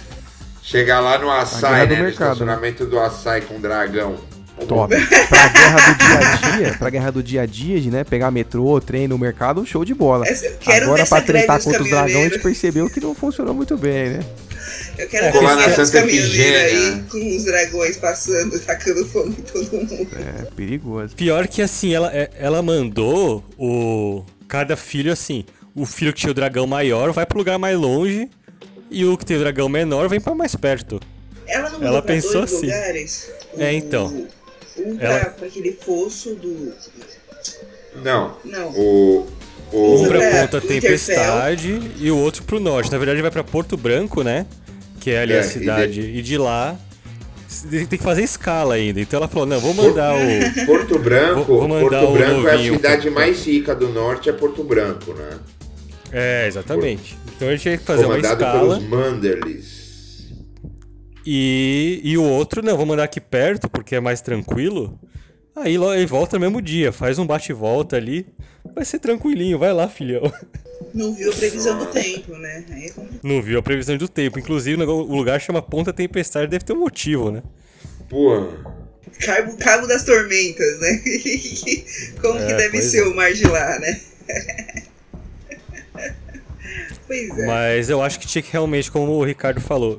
Chegar lá no açaí, do né? No mercado, né? estacionamento do açaí com dragão. Top. Pra guerra do dia a dia, pra guerra do dia a dia, de né, pegar metrô, trem no mercado, show de bola. Agora pra tretar contra os dragões, a gente percebeu que não funcionou muito bem, né? Eu quero É, ver colar na Santa aí com os dragões passando, tacando fogo em todo mundo. É, perigoso. Pior que assim, ela, é- ela mandou o. Cada filho assim. O filho que tinha o dragão maior vai pro lugar mais longe. E o que tem o dragão menor vem pra mais perto. Ela não Ela pensou dois assim. lugares? É, então. Um pra, Ela- pra aquele fosso do... Não. Não. O. Um O. Usa- pra Ponta. Tempestade e o outro pro norte. Na verdade vai pra Porto Branco, né? Que é ali É, a e cidade. E de, lá tem que fazer escala ainda. Então ela falou, não, vou mandar o. Porto Branco, Vou- vou mandar Porto o Branco é a novinho cidade mais rica do norte, é Porto Branco, né? É, exatamente. Então a gente tinha que fazer uma Comandado escala. pelos Manderlys. E, e o outro, não, vou mandar aqui perto, porque é mais tranquilo. Aí ele volta no mesmo dia, faz um bate e volta ali. vai ser tranquilinho, vai lá, filhão. Não viu a previsão do tempo, né? Aí é. Não viu a previsão do tempo. Inclusive, o lugar chama Ponta Tempestade, deve ter um motivo, né? Porra. Cabo, Cabo das Tormentas, né? (laughs) Como que É, deve pois ser é. o mar de lá, né? (laughs) pois é. Mas eu acho que tinha que realmente, como o Ricardo falou,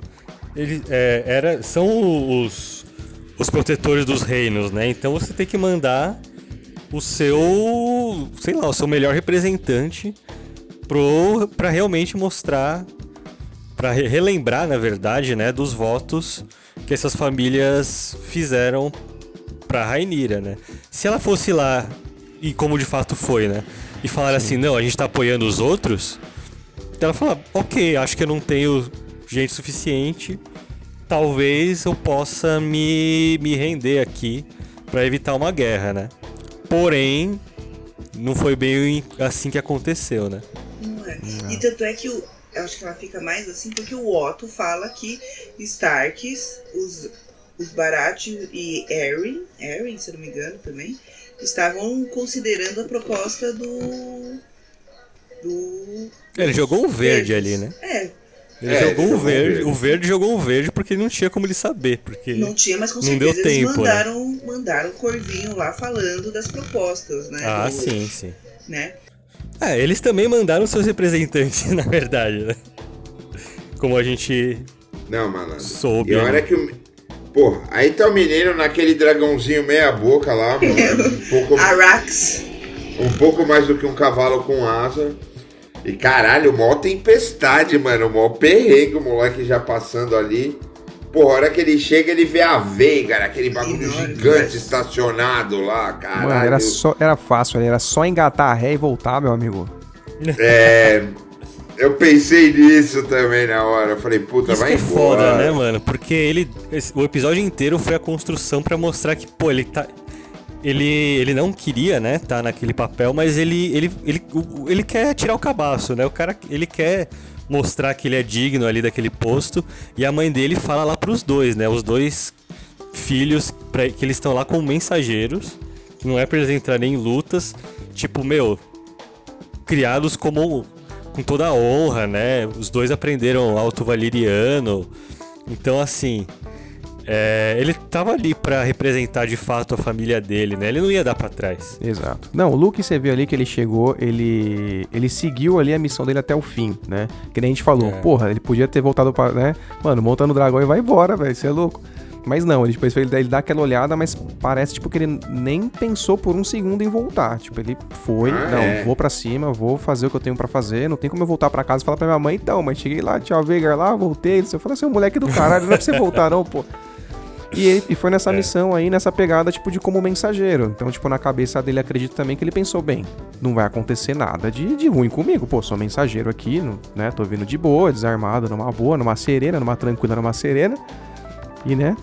ele, é, era, são os, os protetores dos reinos, né? Então você tem que mandar o seu, sei lá, o seu melhor representante pro, pra realmente mostrar, pra re- relembrar, na verdade, né, dos votos que essas famílias fizeram pra Rainira, né? Se ela fosse lá, e como de fato foi, né? E falar assim, não, a gente tá apoiando os outros, ela fala, ok, acho que eu não tenho gente suficiente. Talvez eu possa me, me render aqui pra evitar uma guerra, né? Porém, não foi bem assim que aconteceu, né? Não é. E tanto é que o, eu acho que ela fica mais assim porque o Otto fala que Starks, os, os Baratheon e Arryn, Arryn, se eu não me engano também, estavam considerando a proposta do. Do. Ele jogou um verde deles. ali, né? É, Ele É, jogou ele jogou verde. verde. O verde jogou um verde porque não tinha como ele saber. Porque não tinha, mas com Não certeza deu eles tempo, né? mandaram, mandaram o Corvinho lá falando das propostas, né? Ah, do- sim, sim. Né? É, eles também mandaram seus representantes, (laughs) na verdade, né? Como a gente Não, malandro. Soube, E hora né? que o. Pô, aí tá o menino naquele dragãozinho meia boca lá, mano. Um pouco, (laughs) Arax. um pouco mais do que um cavalo com asa. E caralho, mó tempestade, mano. Mó perrengue o moleque já passando ali. Pô, a hora que ele chega, ele vê a Veigar, aquele bagulho gigante estacionado lá, caralho. Mano, era, só, era fácil, ali, era só engatar a ré e voltar, meu amigo. É. Eu pensei nisso também na hora. Eu falei, puta, Isso vai que é embora. foda, né, mano? Porque ele. esse- o episódio inteiro foi a construção pra mostrar que, pô, ele tá. Ele, ele não queria, né, tá naquele papel, mas ele, ele, ele, ele quer tirar o cabaço, né? O cara, ele quer mostrar que ele é digno ali daquele posto. E a mãe dele fala lá pros dois, né? Os dois filhos, pra, que eles estão lá como mensageiros. Que não é pra eles entrarem em lutas. Tipo, meu, criados como com toda a honra, né? Os dois aprenderam alto valeriano. Então, assim, é, ele tava ali pra representar de fato a família dele, né? Ele não ia dar pra trás. Exato. Não, o Luke, você viu ali que ele chegou, ele ele seguiu ali a missão dele até o fim, né? Que nem a gente falou, É. porra, ele podia ter voltado pra, né? Mano, monta no dragão e vai embora, velho, você é louco. Mas não, ele, tipo, ele, ele dá aquela olhada, mas parece, tipo, que ele nem pensou por um segundo em voltar. Tipo, ele foi, Ah, não, é. vou pra cima, vou fazer o que eu tenho pra fazer, não tem como eu voltar pra casa e falar pra minha mãe, então, mas cheguei lá, tchau, Veigar lá, voltei, você falou assim, moleque do caralho, não é pra você voltar não, pô. E, ele, e foi nessa É. missão aí, nessa pegada, tipo, de como mensageiro. Então, tipo, na cabeça dele, acredito também que ele pensou, bem, não vai acontecer nada de, de ruim comigo. Pô, sou mensageiro aqui, no- né? Tô vindo de boa, desarmado, numa boa, numa serena, numa tranquila, numa serena. E, né?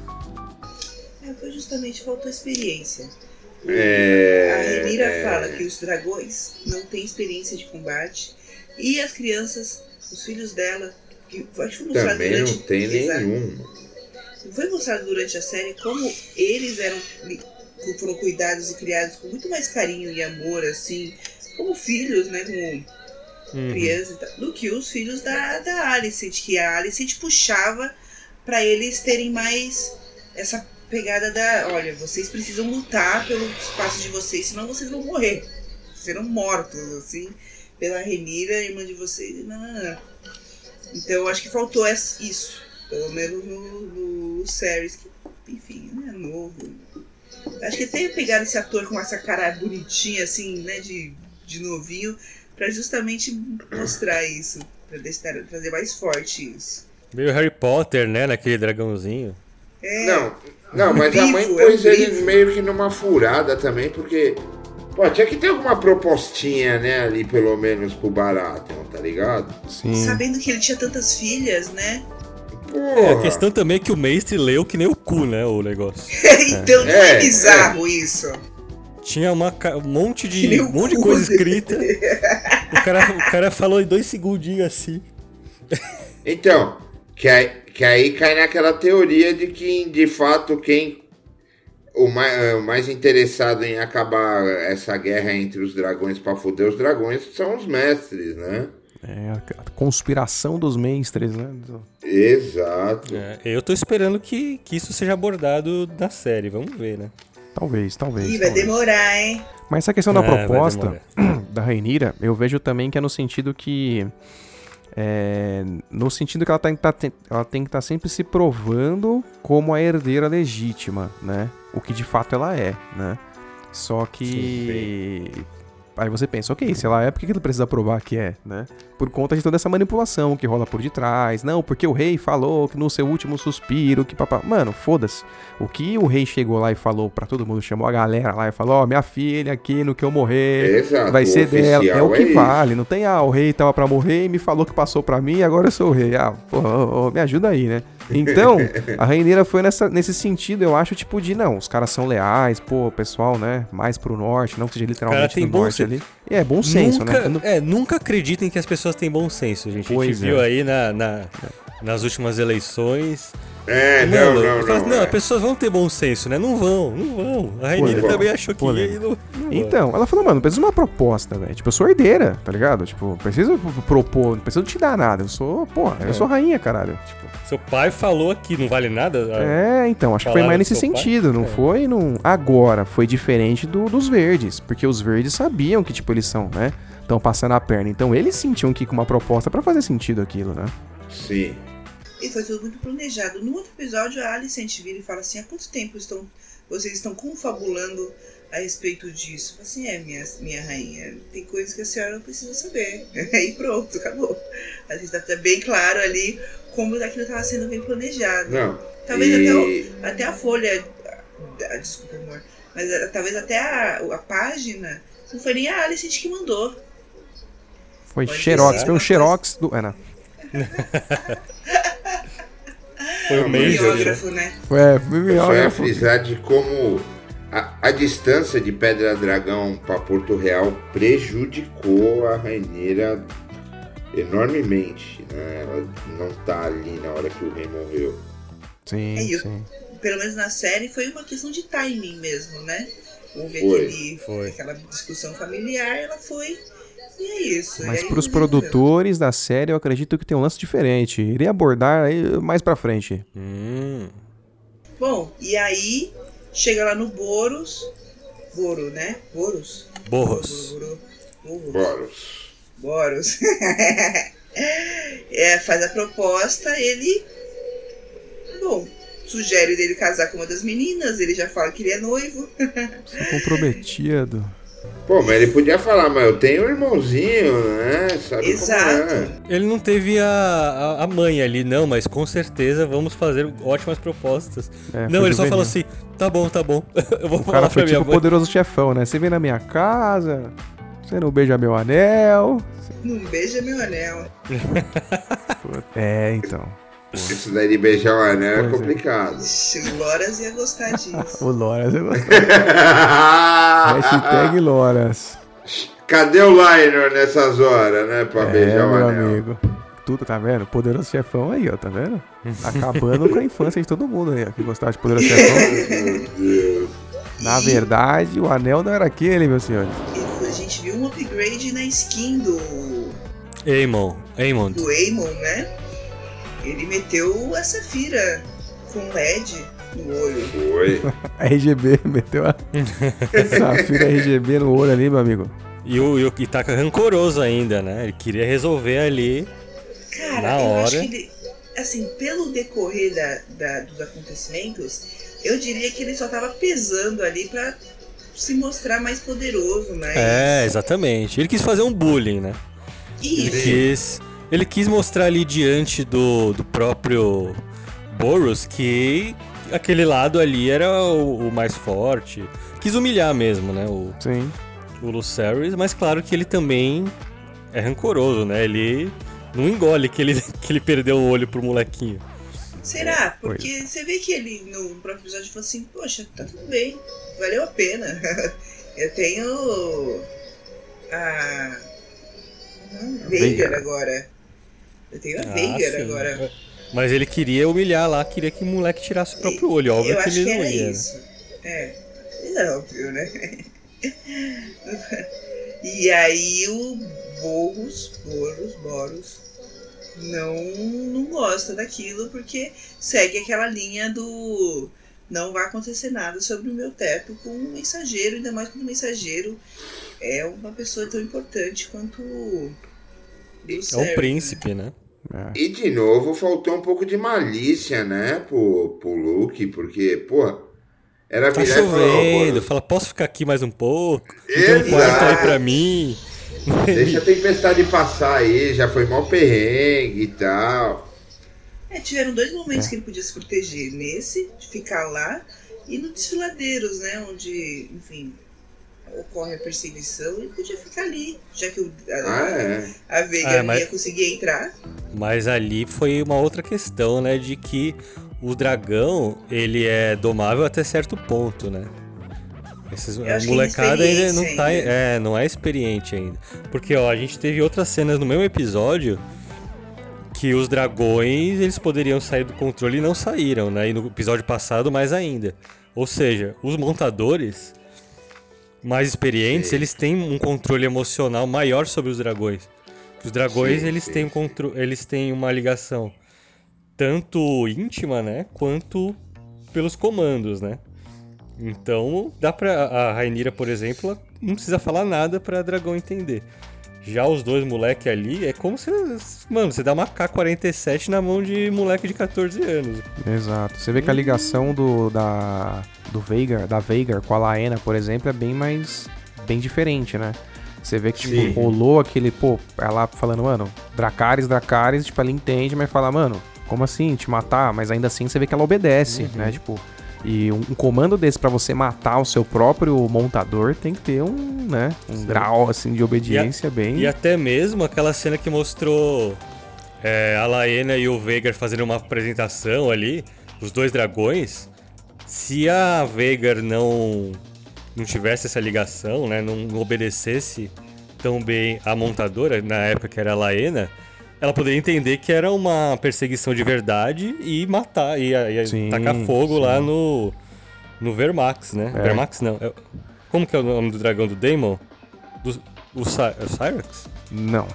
É, foi justamente faltou experiência. É, a Renira é. fala que os dragões não têm experiência de combate e as crianças, os filhos dela, que acho que mostrado Também não tem Exato. nenhum. Foi mostrado durante a série como eles eram foram cuidados e criados com muito mais carinho e amor assim, como filhos, né, como Uhum. crianças, e tal, do que os filhos da, da Alicent, que a Alicent puxava pra eles terem mais essa pegada da, olha, vocês precisam lutar pelo espaço de vocês, senão vocês vão morrer. Serão mortos, assim, pela Renira, irmã de vocês. Não, não, não. Então eu acho que faltou isso. Pelo menos no, no Series, que, enfim, não é novo. Acho que até pegaram esse ator com essa cara bonitinha, assim, né, de, de novinho, pra justamente mostrar isso. Pra deixar, trazer mais forte isso. Meio Harry Potter, né? Naquele dragãozinho. É, Não, não, mas a mãe Vivo, é pôs ele vivo. meio que numa furada também, porque. Pô, tinha que ter alguma propostinha, né, ali, pelo menos, pro Baratheon, tá ligado? Sim. sabendo que ele tinha tantas filhas, né? É, a questão também é que o mestre leu que nem o cu, né? O negócio. (laughs) então não é, É, bizarro isso. Tinha uma, um monte de, um o monte de coisa escrita. (laughs) O cara, o cara falou em dois segundinhos assim. Então, que aí, que aí cai naquela teoria de que, de fato, quem o mais, é, o mais interessado em acabar essa guerra entre os dragões pra foder os dragões são os mestres, né? É a conspiração dos mestres, né? Exato. É, eu tô esperando que, que isso seja abordado na série, vamos ver, né? Talvez, talvez. Ih, vai talvez. demorar, hein? Mas essa questão da É, proposta (clears throat) da Rainira, eu vejo também que é no sentido que. é, no sentido que ela, tá, tá- tem- ela tem que estar sempre se provando como a herdeira legítima, né? O que de fato ela é, né? Só que. Aí você pensa, ok, se ela é, por que que ele precisa provar que é, né? Por conta de toda essa manipulação que rola por detrás. Não, porque o rei falou que no seu último suspiro, que papá. Mano, foda-se. O que o rei chegou lá e falou pra todo mundo, chamou a galera lá e falou: Ó, minha filha aqui no que eu morrer, Exato, vai ser dela. É o que é vale. Não tem, ah, o rei tava pra morrer e me falou que passou pra mim, agora eu sou o rei. Ah, pô, ô, ô, me ajuda aí, né? Então, a Raineira foi nessa, nesse sentido, eu acho, tipo, de não, os caras são leais, pô, o pessoal, né, mais pro norte, não que seja literalmente tem no norte sen- ali. E é bom senso, nunca, né? Quando- É, nunca acreditem que as pessoas têm bom senso, gente. a Pois gente viu é. aí na, na- nas últimas eleições. É, não, não, falo não. assim, é. as pessoas vão ter bom senso, né? Não vão, não vão. A Rainira Pô, também achou que ia e não, não vai. Então, ela falou, mano, precisa de uma proposta, velho. Tipo, eu sou herdeira, tá ligado? Tipo, preciso propor, não preciso te dar nada. Eu sou, porra, eu sou rainha, caralho. Tipo, Seu pai falou aqui, não vale nada? é, então, acho que foi mais nesse seu pai? sentido, não É. foi num... Agora, foi diferente do, dos verdes, porque os verdes sabiam que, tipo, eles são, né? Estão passando a perna. Então, eles sentiam que com uma proposta pra fazer sentido aquilo, né? Sim. E foi tudo muito planejado. No outro episódio, a Alicent vira e fala assim: há quanto tempo estão, vocês estão confabulando a respeito disso? Eu falo assim: é, minha, minha rainha, tem coisas que a senhora não precisa saber. (laughs) e pronto, acabou. A gente tá bem claro ali como aquilo estava sendo bem planejado. Não. Talvez e... até, o- até a folha. ah, Desculpa, amor. Mas ah, talvez até a, a página não foi nem a Alicent que mandou. Foi Pode xerox, ser. foi um xerox do... É, não. (laughs) Foi o Major, né? Biógrafo, né? Foi, é, foi Eu melhor, só ia frisar de como a, a distância de Pedra Dragão para Porto Real prejudicou a Raineira enormemente. Né? Ela não tá ali na hora que o rei morreu. Sim, É, eu- sim. pelo menos na série, foi uma questão de timing mesmo, né? Houve Foi, aquele, foi. aquela discussão familiar, ela foi. E é isso. Mas pros resolveu. produtores da série, eu acredito que tem um lance diferente. Irei abordar aí mais pra frente. Hum. Bom, e aí chega lá no Boros. Boro, né? Boros? Borros. Boro, Boro, Boro. Boros. Boros. (laughs) é, faz a proposta, ele. Bom, sugere dele casar com uma das meninas, ele já fala que ele é noivo. Sou comprometido. (laughs) Pô, mas ele podia falar, mas eu tenho um irmãozinho, né? Sabe Exato. como é? Ele não teve a, a, a mãe ali, não, mas com certeza vamos fazer ótimas propostas. É, não, ele só falou assim: tá bom, tá bom. (laughs) Eu vou O falar cara foi pra minha tipo o mãe. poderoso chefão, né? Você vem na minha casa, você não beija meu anel. Não beija meu anel. (laughs) É, então. Isso daí de beijar o anel é Pois é. complicado. Ixi, Loras ia gostar disso. (laughs) O Loras, eu gosto. (laughs) Hashtag Loras. Cadê o Lionel nessas horas, né? Pra É, beijar o meu anel. amigo. Tudo, tá vendo? Poderoso chefão aí, ó, tá vendo? Acabando com a infância de todo mundo aí, ó, que gostava de poderoso (laughs) chefão. Meu Deus. Na E- verdade, o anel não era aquele, meu senhor. A gente viu um upgrade na skin do, Eamon, Eamon. do Aemon, né? Ele meteu a Safira com LED no olho. Foi. (laughs) RGB, meteu a Safira (laughs) RGB no olho ali, meu amigo. E o, e o tá rancoroso ainda, né? Ele queria resolver ali. Cara, Na eu acho hora. que ele, assim, pelo decorrer da, da- dos acontecimentos, eu diria que ele só tava pesando ali pra se mostrar mais poderoso, né? É, exatamente. Ele quis fazer um bullying, né? Ele Isso. quis, ele quis mostrar ali diante do, do próprio Boros que aquele lado ali era o, o mais forte. Quis humilhar mesmo, né? O, Sim. o Lucerys, mas claro que ele também é rancoroso, né? Ele não engole que ele, (laughs) que ele perdeu o olho pro molequinho. Será? Pois. Porque você vê que ele no próprio episódio falou assim, poxa, tá tudo bem, valeu a pena. (laughs) Eu tenho a Veigar Veigar. agora. Eu tenho a Ah, Veigar sim. agora. Mas ele queria humilhar lá, queria que o moleque tirasse o próprio olho. Óbvio que ele que não era ia. né? isso. É, é óbvio, né? (laughs) e aí o Boros, Boros, Boros, não, não gosta daquilo porque segue aquela linha do não vai acontecer nada sobre o meu teto com um mensageiro, ainda mais quando o mensageiro é uma pessoa tão importante quanto o é um príncipe, né? É. E de novo faltou um pouco de malícia, né, pro, pro Luke, porque, pô, era tá chovendo, fala, posso ficar aqui mais um pouco? Tem um quarto aí pra mim. Deixa a tempestade passar aí, já foi mal perrengue e tal. É, tiveram dois momentos é. que ele podia se proteger. Nesse, de ficar lá, e no desfiladeiros, né? Onde, enfim, ocorre a perseguição, ele podia ficar ali, já que o, a, ah, é. a Veiga ah, mas... não ia conseguir entrar. Mas ali foi uma outra questão, né? De que o dragão, ele é domável até certo ponto, né? Esses, a molecada ainda não tá, ainda. é, não é experiente ainda. Porque ó, a gente teve outras cenas no mesmo episódio que os dragões, eles poderiam sair do controle e não saíram, né? E no episódio passado mais ainda. Ou seja, os montadores mais experientes, sim. eles têm um controle emocional maior sobre os dragões. Os dragões, sim, eles sim. têm um contro eles têm uma ligação tanto íntima, né, quanto pelos comandos, né? Então, dá pra. A Rainira, por exemplo, não precisa falar nada pra dragão entender. Já os dois moleque ali, é como se. Mano, você dá uma K-47 na mão de moleque de 14 anos. Exato. Você vê que a ligação do. da. do Veigar, da Veigar com a Laena, por exemplo, é bem mais. bem diferente, né? Você vê que, tipo, Sim. rolou aquele, pô, ela falando, mano, Dracarys, Dracarys, tipo, ela entende, mas fala, mano, como assim, te matar? Mas ainda assim você vê que ela obedece, uhum. né? Tipo, e um, um comando desse para você matar o seu próprio montador tem que ter um, né, um Sim. grau assim de obediência e a, bem. E até mesmo aquela cena que mostrou é, a Laena e o Veigar fazendo uma apresentação ali, os dois dragões. Se a Veigar não não tivesse essa ligação, né, não obedecesse tão bem a montadora na época que era a Laena, ela poderia entender que era uma perseguição de verdade e matar, e, e sim, tacar fogo sim. lá no, no Vermax, né? É. Vermax não. É, como que é o nome do dragão do Daemon? Do, o, Cy é o Cyrax? Não.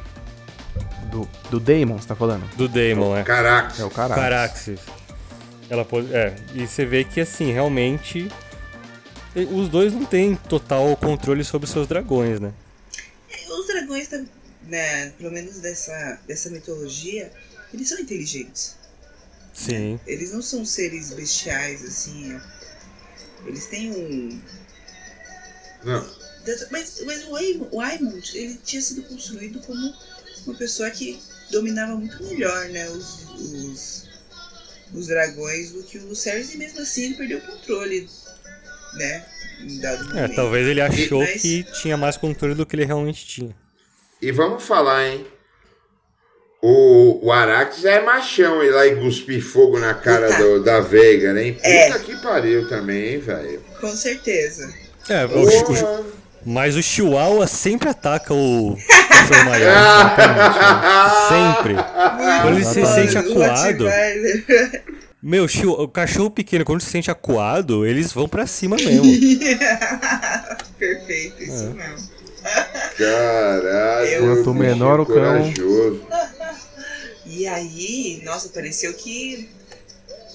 Do, do Daemon, você tá falando? Do Daemon, é. Carax. É o Carax. Caraxes. Ela pode. É, e você vê que assim, realmente. Os dois não têm total controle sobre seus dragões, né? Os dragões né, pelo menos dessa, dessa mitologia, eles são inteligentes. Sim. Eles não são seres bestiais, assim. Eles têm um. Não. Mas, mas o Aymond, ele tinha sido construído como uma pessoa que dominava muito melhor, né, os, os, os dragões do que o Lucerys, e mesmo assim ele perdeu o controle, né, em dado é, momento. É, talvez ele achou mas... que tinha mais controle do que ele realmente tinha. E vamos falar, hein? O, o Arax é machão ir lá e cuspir fogo na cara do, da Veiga, né? Puta é. que pariu também, hein, velho? Com certeza. É, o, o, mas o Chihuahua sempre ataca o maior. (laughs) sempre. Quando ele se sente acuado. Meu, o cachorro pequeno, quando se sente acuado, eles vão pra cima mesmo. (laughs) Perfeito, isso é. mesmo. Caralho. Quanto menor o cão. E aí, nossa, pareceu que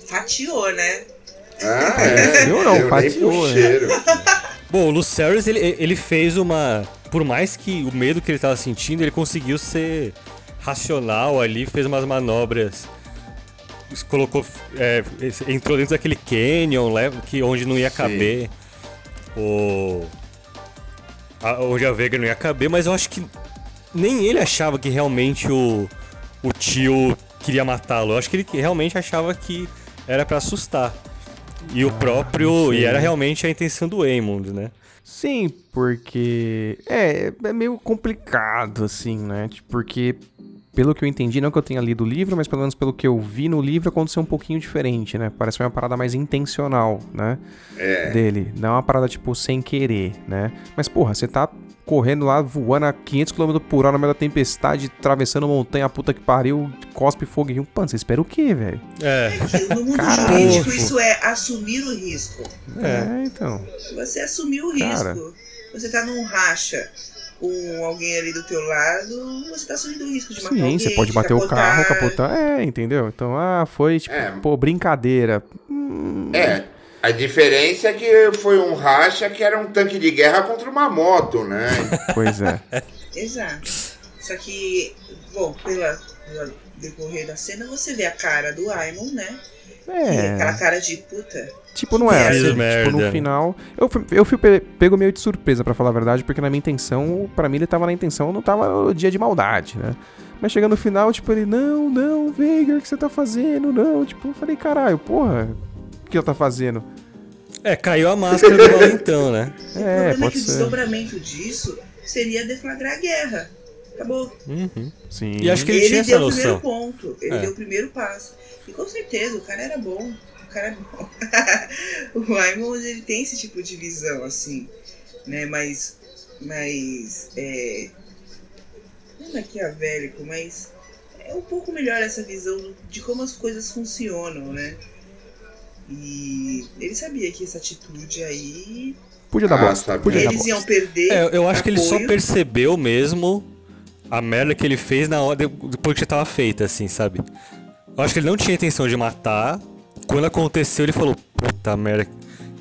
fatiou, né? Ah, é. Fatiou não, fatiou. Né? Bom, o Lucerys, ele, ele fez uma... Por mais que o medo que ele tava sentindo, ele conseguiu ser racional ali, fez umas manobras colocou é, entrou dentro daquele canyon que onde não ia caber Sim. o onde a Vega não ia caber, mas eu acho que nem ele achava que realmente o, o tio queria matá-lo. Eu acho que ele realmente achava que era para assustar. E o ah, próprio. E era realmente a intenção do Aemond, né? Sim, porque. É, é meio complicado, assim, né? Porque pelo que eu entendi, não que eu tenha lido o livro, mas pelo menos pelo que eu vi no livro, aconteceu um pouquinho diferente, né? Parece uma parada mais intencional, né? É. Dele. Não é uma parada, tipo, sem querer, né? Mas, porra, você tá correndo lá, voando a 500 km por hora no meio da tempestade, atravessando montanha, puta que pariu, cospe fogo e rio. Mano, você espera o quê, velho? É. No mundo Caralho. jurídico, isso é assumir o risco. É, então. Você assumiu o Cara. risco. Você tá num racha com alguém ali do teu lado, você tá assumindo o risco de matar Sim, alguém, você pode de bater o carro, capotar. capotar. É, entendeu? Então, ah, foi tipo, É. pô, brincadeira. Hum, É. A diferença é que foi um racha que era um tanque de guerra contra uma moto, né? (laughs) Pois é. Exato. Só que, bom, pela, pela decorrer da cena, você vê a cara do Aimon, né? É aquela É. cara de puta. Tipo, não é assim, merda. tipo, no final. Eu, fui- eu fui pe- pego meio de surpresa, pra falar a verdade, porque na minha intenção, pra mim ele tava na intenção, não tava no dia de maldade, né? Mas chegando no final, tipo, ele, não, não, Veigar, o que você tá fazendo? Não, tipo, eu falei, caralho, porra, o que ela tá fazendo? É, caiu a máscara do Valentão, né? o (laughs) É, problema é pode que o ser. desdobramento disso seria deflagrar a guerra. Acabou. Uhum. Sim. E acho que ele, ele tinha essa deu o primeiro noção. ponto. Ele É. deu o primeiro passo. E com certeza, o cara era bom. O cara é bom. (laughs) o Aimon, ele tem esse tipo de visão, assim. Né? Mas. Mas. É, não é maquiavélico, mas. É um pouco melhor essa visão de como as coisas funcionam, né? E ele sabia que essa atitude aí. Podia dar Ah, bosta. Podia dar Eles iam bosta. perder. É, eu acho que ele só apoio. percebeu mesmo a merda que ele fez na hora depois que já tava feita, assim, sabe? Eu acho que ele não tinha intenção de matar. Quando aconteceu, ele falou, puta merda,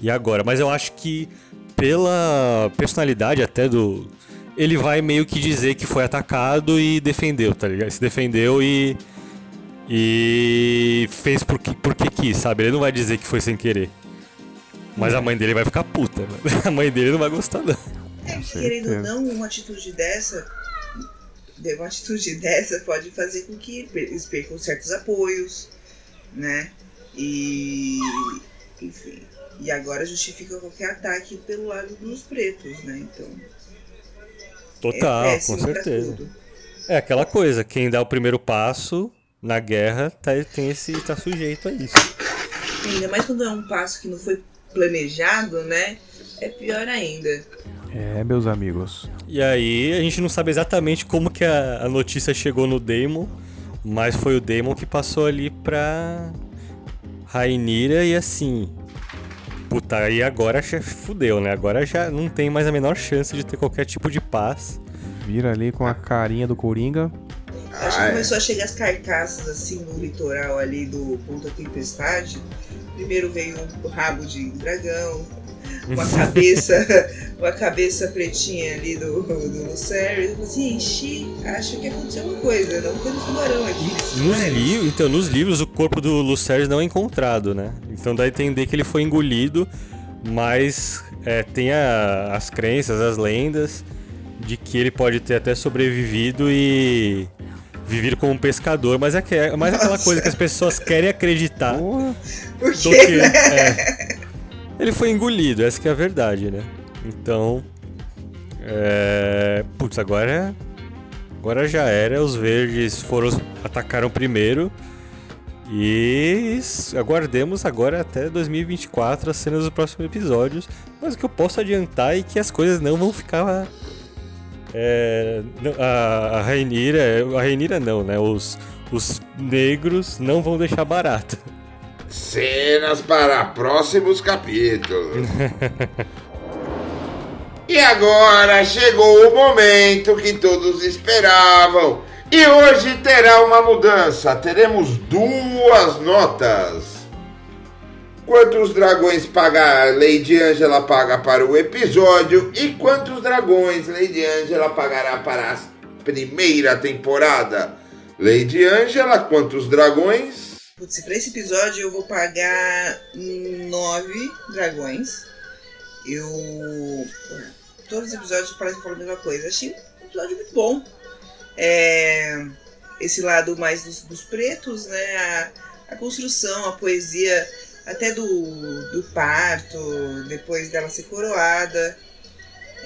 e agora? Mas eu acho que pela personalidade até do. Ele vai meio que dizer que foi atacado e defendeu, tá ligado? Se defendeu e. E fez porque, porque quis, sabe? Ele não vai dizer que foi sem querer. Mas a mãe dele vai ficar puta. mano. (laughs) A mãe dele não vai gostar, não. É querendo ou não, uma atitude dessa, de- uma atitude (laughs) dessa pode fazer com que eles percam certos apoios, né? E, enfim, e agora justifica qualquer ataque pelo lado dos pretos, né? Então, Total, é com certeza. tudo. É aquela coisa, quem dá o primeiro passo na guerra tá, tem esse, tá sujeito a isso. Ainda mais quando é um passo que não foi planejado, né? É pior ainda. É, meus amigos. E aí a gente não sabe exatamente como que a, a notícia chegou no Daemon, mas foi o Daemon que passou ali pra Rainira e assim. Puta, aí agora já fudeu, né? Agora já não tem mais a menor chance de ter qualquer tipo de paz. Vira ali com a carinha do Coringa. Acho que começou a chegar as carcaças assim no litoral ali do Ponta Tempestade. Primeiro veio um rabo de dragão, uma cabeça, (laughs) uma cabeça pretinha ali do, do Lucerys. Eu falei assim, ixi, acho que aconteceu uma coisa, não foi no tubarão aqui. Nos, Mas- li então, nos livros, o corpo do Lucerys não é encontrado, né? Então dá a entender que ele foi engolido, mas é, tem a- as crenças, as lendas de que ele pode ter até sobrevivido e vivido como um pescador, mas é, que- é mais aquela Nossa. coisa que as pessoas querem acreditar Porra. Por do quê, que. né? é. Ele foi engolido, essa é a verdade, né? Então. É... Putz, agora. Agora já era. Os verdes foram. atacaram primeiro. E aguardemos agora até 2024 as cenas dos próximos episódios. Mas o que eu posso adiantar é que as coisas não vão ficar. É, a, a Rainira. A Rainira não, né? Os, os negros não vão deixar barato. Cenas para próximos capítulos. e agora chegou o momento que todos esperavam. E hoje terá uma mudança. Teremos duas notas. Quantos dragões Lady Angela paga para o episódio e quantos dragões Lady Angela pagará para a primeira temporada? Lady Angela, quantos dragões? Putz, pra esse episódio eu vou pagar nove dragões. Eu. Todos os episódios parecem falar a mesma coisa. Achei um episódio muito bom. É, esse lado mais dos, dos pretos, né? A, a construção, a poesia até do, do parto, depois dela ser coroada.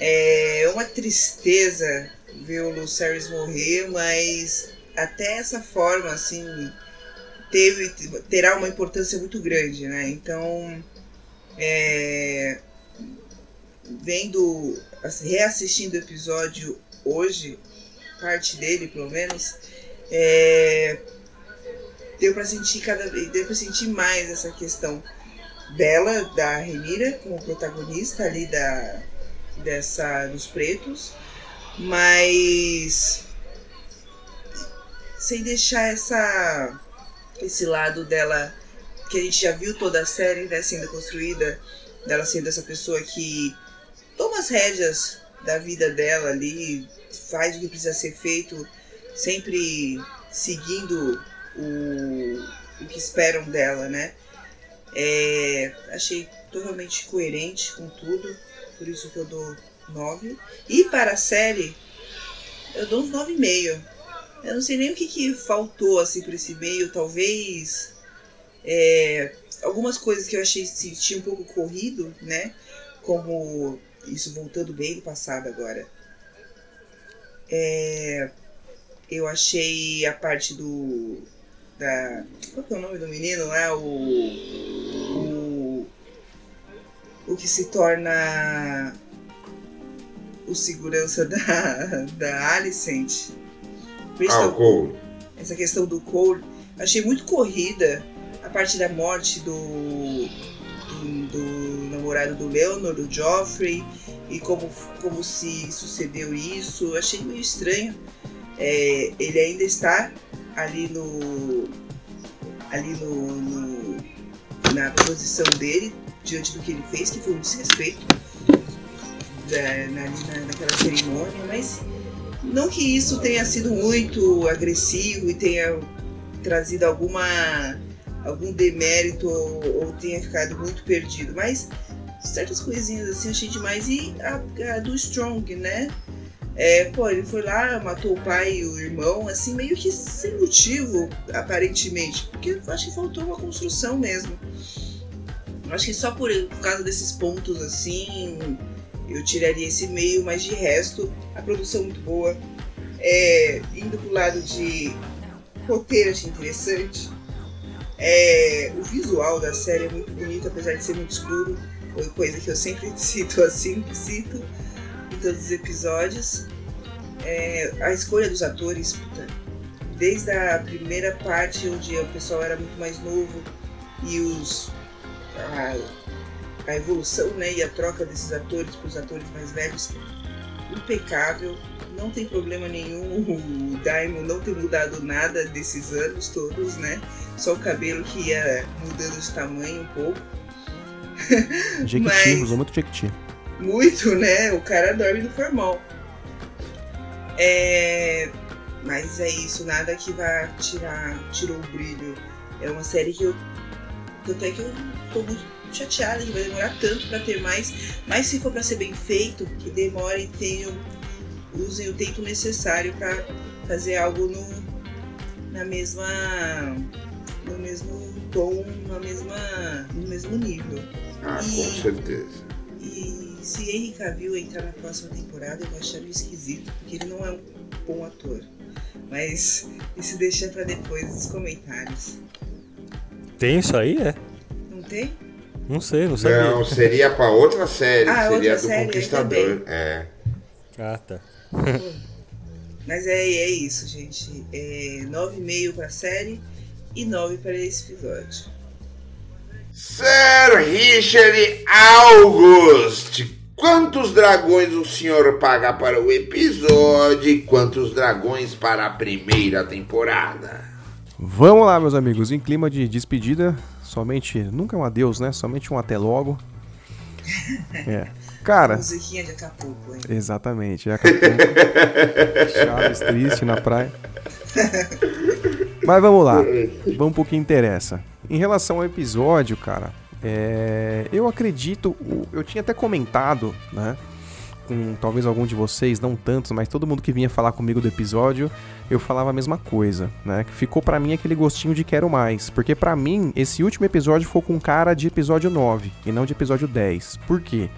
É uma tristeza ver o Lucerys morrer, mas até essa forma, assim, teve, terá uma importância muito grande, né? Então, é, vendo, assim, reassistindo o episódio hoje, parte dele pelo menos, é, deu para sentir cada deu para sentir mais essa questão dela, da Renira, como protagonista ali da dessa dos pretos, mas sem deixar essa esse lado dela que a gente já viu toda a série né, sendo construída, dela sendo essa pessoa que toma as rédeas da vida dela ali, faz o que precisa ser feito, sempre seguindo o, o que esperam dela, né? É, achei totalmente coerente com tudo, por isso que eu dou 9. E para a série, eu dou uns 9,5. Eu não sei nem o que, que faltou assim para esse meio, talvez é, algumas coisas que eu achei senti um pouco corrido, né? Como isso voltando bem do passado agora. É, eu achei a parte do da qual que é o nome do menino lá o o, o que se torna o segurança da da Alicent ah, o Cole. essa questão do Cole achei muito corrida a parte da morte do do, do namorado do Leonor do Joffrey e como como se sucedeu isso achei meio estranho é, ele ainda está ali no ali no, no, na posição dele diante do que ele fez que foi um desrespeito da, na, na, naquela cerimônia mas não que isso tenha sido muito agressivo e tenha trazido alguma algum demérito ou, ou tenha ficado muito perdido mas certas coisinhas assim achei demais e a, a do Strong né é, pô, ele foi lá, matou o pai e o irmão, assim, meio que sem motivo, aparentemente. Porque acho que faltou uma construção mesmo. Acho que só por, por causa desses pontos, assim, eu tiraria esse meio, mas de resto, a produção muito boa. É, indo pro lado de roteiro, achei interessante. É, o visual da série é muito bonito, apesar de ser muito escuro. Coisa que eu sempre (laughs) cito assim, cito em todos os episódios. É, a escolha dos atores, puta, desde a primeira parte, onde o pessoal era muito mais novo e os a, a evolução né, e a troca desses atores para os atores mais velhos, impecável. Não tem problema nenhum (laughs) o Daimon não ter mudado nada desses anos todos, né? Só o cabelo que ia mudando de tamanho um pouco. (laughs) Jequiti, Mas... usou muito Jequiti muito, né? O cara dorme no formal. É... Mas é isso, nada que vá tirar tirou o brilho. É uma série que eu. Tanto é que eu tô muito chateada que vai demorar tanto para ter mais. Mas se for para ser bem feito, que demore e tenham. Usem o tempo necessário para fazer algo no, na mesma. no mesmo tom, na mesma, no mesmo nível. Ah, e, com certeza. E se Henry Cavill entrar na próxima temporada, eu vou achar meio esquisito, porque ele não é um bom ator. Mas isso deixa para depois nos comentários. Tem isso aí, é? Não tem? Não sei, não sabia. Não, seria para outra série, (laughs) ah, seria outra do série, Conquistador. É. Ah, tá. (laughs) Mas é, é isso, gente. É 9,5 para a série e 9 para esse episódio. Sir Richard August, quantos dragões o senhor paga para o episódio e quantos dragões para a primeira temporada? Vamos lá, meus amigos, em clima de despedida, somente, nunca um adeus, né? Somente um até logo. É. Cara. (laughs) Musiquinha de Acapulco, hein? Exatamente, Acapulco. (laughs) Chaves triste na praia. Mas vamos lá, vamos pro que interessa. Em relação ao episódio, cara, é, eu acredito, eu tinha até comentado, né? Com talvez algum de vocês, não tantos, mas todo mundo que vinha falar comigo do episódio, eu falava a mesma coisa, né? Ficou para mim aquele gostinho de quero mais, porque para mim esse último episódio ficou com cara de episódio 9 e não de episódio 10. Por quê?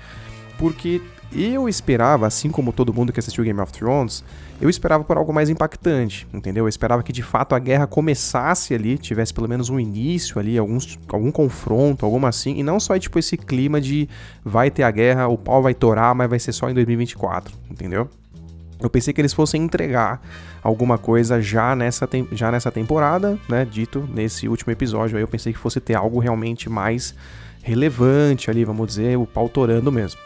Porque eu esperava, assim como todo mundo que assistiu Game of Thrones, eu esperava por algo mais impactante, entendeu? Eu esperava que de fato a guerra começasse ali, tivesse pelo menos um início ali, alguns, algum confronto, alguma assim, e não só tipo esse clima de vai ter a guerra, o pau vai torar, mas vai ser só em 2024, entendeu? Eu pensei que eles fossem entregar alguma coisa já nessa, já nessa temporada, né? Dito nesse último episódio. Aí eu pensei que fosse ter algo realmente mais relevante ali, vamos dizer, o pau torando mesmo.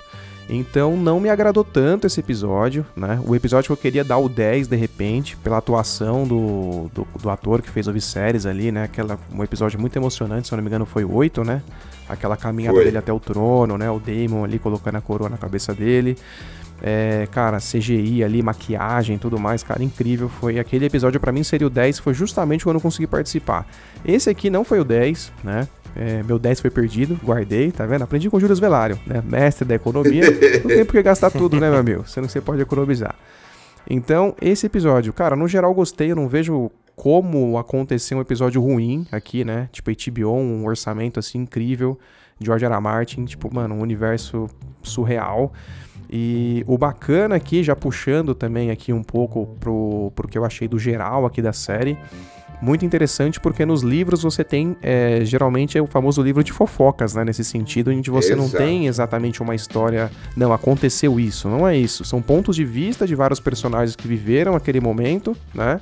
Então não me agradou tanto esse episódio, né? O episódio que eu queria dar o 10 de repente, pela atuação do, do, do ator que fez o Viserys ali, né? Aquela, um episódio muito emocionante, se eu não me engano foi o 8, né? Aquela caminhada foi. dele até o trono, né? O Daemon ali colocando a coroa na cabeça dele. É, cara, CGI ali, maquiagem tudo mais, cara, incrível. Foi aquele episódio para mim seria o 10, foi justamente quando eu consegui participar. Esse aqui não foi o 10, né? É, meu 10 foi perdido, guardei, tá vendo? Aprendi com o Júlio Velário, né? Mestre da economia. não tem por que gastar tudo, né, meu amigo? Sendo que você pode economizar. Então, esse episódio, cara, no geral gostei, eu não vejo como acontecer um episódio ruim aqui, né? Tipo, HBO, um orçamento assim incrível. George R. R. Martin, tipo, mano, um universo surreal. E o bacana aqui, já puxando também aqui um pouco pro, pro que eu achei do geral aqui da série, muito interessante porque nos livros você tem, é, geralmente é o famoso livro de fofocas, né? Nesse sentido, onde você Exato. não tem exatamente uma história, não, aconteceu isso, não é isso. São pontos de vista de vários personagens que viveram aquele momento, né?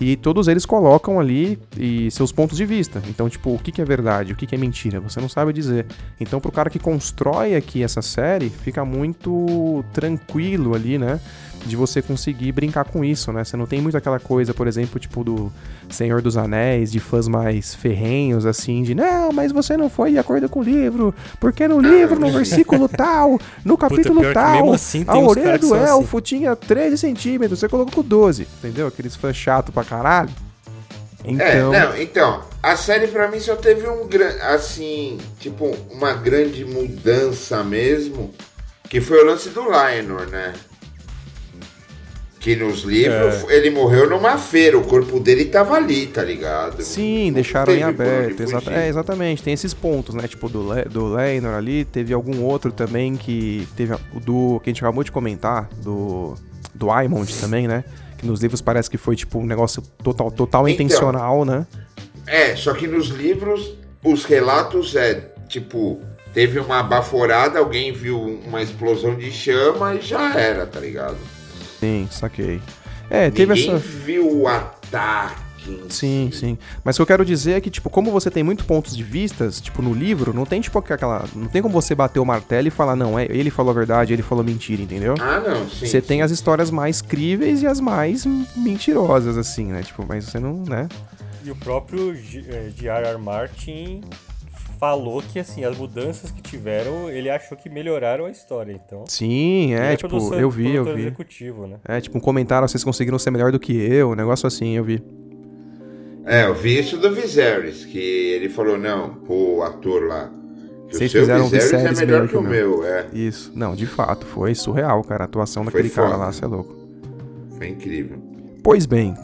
E todos eles colocam ali e seus pontos de vista. Então, tipo, o que, que é verdade, o que, que é mentira, você não sabe dizer. Então, pro cara que constrói aqui essa série, fica muito tranquilo ali, né? De você conseguir brincar com isso, né? Você não tem muito aquela coisa, por exemplo, tipo do Senhor dos Anéis, de fãs mais ferrenhos, assim, de não, mas você não foi de acordo com o livro, porque no livro, no versículo tal, no capítulo Puta, tal, assim, a orelha do elfo assim. tinha 13 centímetros, você colocou com 12, entendeu? Aqueles fãs chato pra caralho. É, então... É, não, então, a série para mim só teve um grande, assim, tipo, uma grande mudança mesmo, que foi o lance do Lionor, né? Que nos livros é. ele morreu numa feira, o corpo dele tava ali, tá ligado? Sim, deixaram em aberto. Exata, é, exatamente, tem esses pontos, né? Tipo, do, Le, do Leinor ali, teve algum outro também que. Teve o do. que a gente acabou de comentar, do. Do Aimond também, né? Que nos livros parece que foi, tipo, um negócio total, total então, intencional, né? É, só que nos livros, os relatos é, tipo, teve uma baforada, alguém viu uma explosão de chama e já era, tá ligado? Sim, saquei. É, teve Ninguém essa. viu o ataque. Sim, sim. Mas o que eu quero dizer é que, tipo, como você tem muitos pontos de vistas, tipo, no livro, não tem, tipo, aquela. Não tem como você bater o martelo e falar, não, é, ele falou a verdade, ele falou mentira, entendeu? Ah, não, sim. Você sim. tem as histórias mais críveis e as mais mentirosas, assim, né? Tipo, mas você não, né? E o próprio J.R.R. Martin falou que assim, as mudanças que tiveram, ele achou que melhoraram a história, então. Sim, é, é tipo, eu vi, eu vi. Executivo, né? É, tipo, um comentário, vocês conseguiram ser melhor do que eu, um negócio assim, eu vi. É, eu vi isso do Viserys, que ele falou, não, o ator lá. Vocês fizeram o Viserys é melhor que o meu, é. Isso, não, de fato, foi surreal, cara, a atuação daquele cara lá, você é louco. Foi incrível. Pois bem,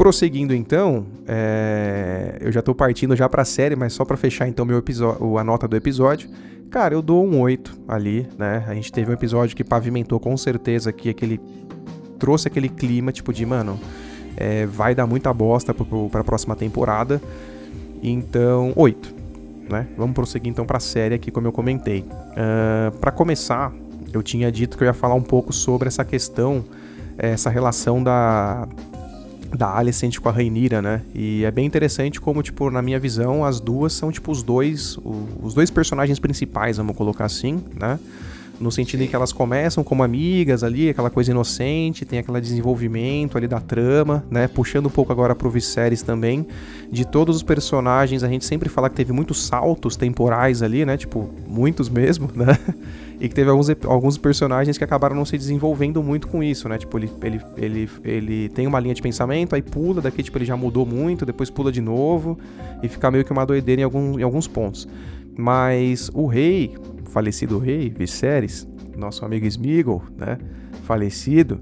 prosseguindo então, é... eu já tô partindo já pra série, mas só para fechar então meu episódio, a nota do episódio. Cara, eu dou um 8 ali, né? A gente teve um episódio que pavimentou com certeza que aquele trouxe aquele clima tipo de, mano, é, vai dar muita bosta para a próxima temporada. Então, 8, né? Vamos prosseguir então para a série aqui, como eu comentei. Uh, para começar, eu tinha dito que eu ia falar um pouco sobre essa questão, essa relação da da Alicent com a Rainira, né? E é bem interessante como, tipo, na minha visão, as duas são, tipo, os dois, os dois personagens principais, vamos colocar assim, né? No sentido em que elas começam como amigas ali, aquela coisa inocente, tem aquele desenvolvimento ali da trama, né? Puxando um pouco agora pro Viserys também. De todos os personagens, a gente sempre fala que teve muitos saltos temporais ali, né? Tipo, muitos mesmo, (laughs) né? E que teve alguns, alguns personagens que acabaram não se desenvolvendo muito com isso, né? Tipo, ele, ele, ele, ele tem uma linha de pensamento, aí pula, daqui, tipo, ele já mudou muito, depois pula de novo, e fica meio que uma doideira em, algum, em alguns pontos. Mas o rei, falecido rei, Viserys, nosso amigo Smeagol, né? Falecido,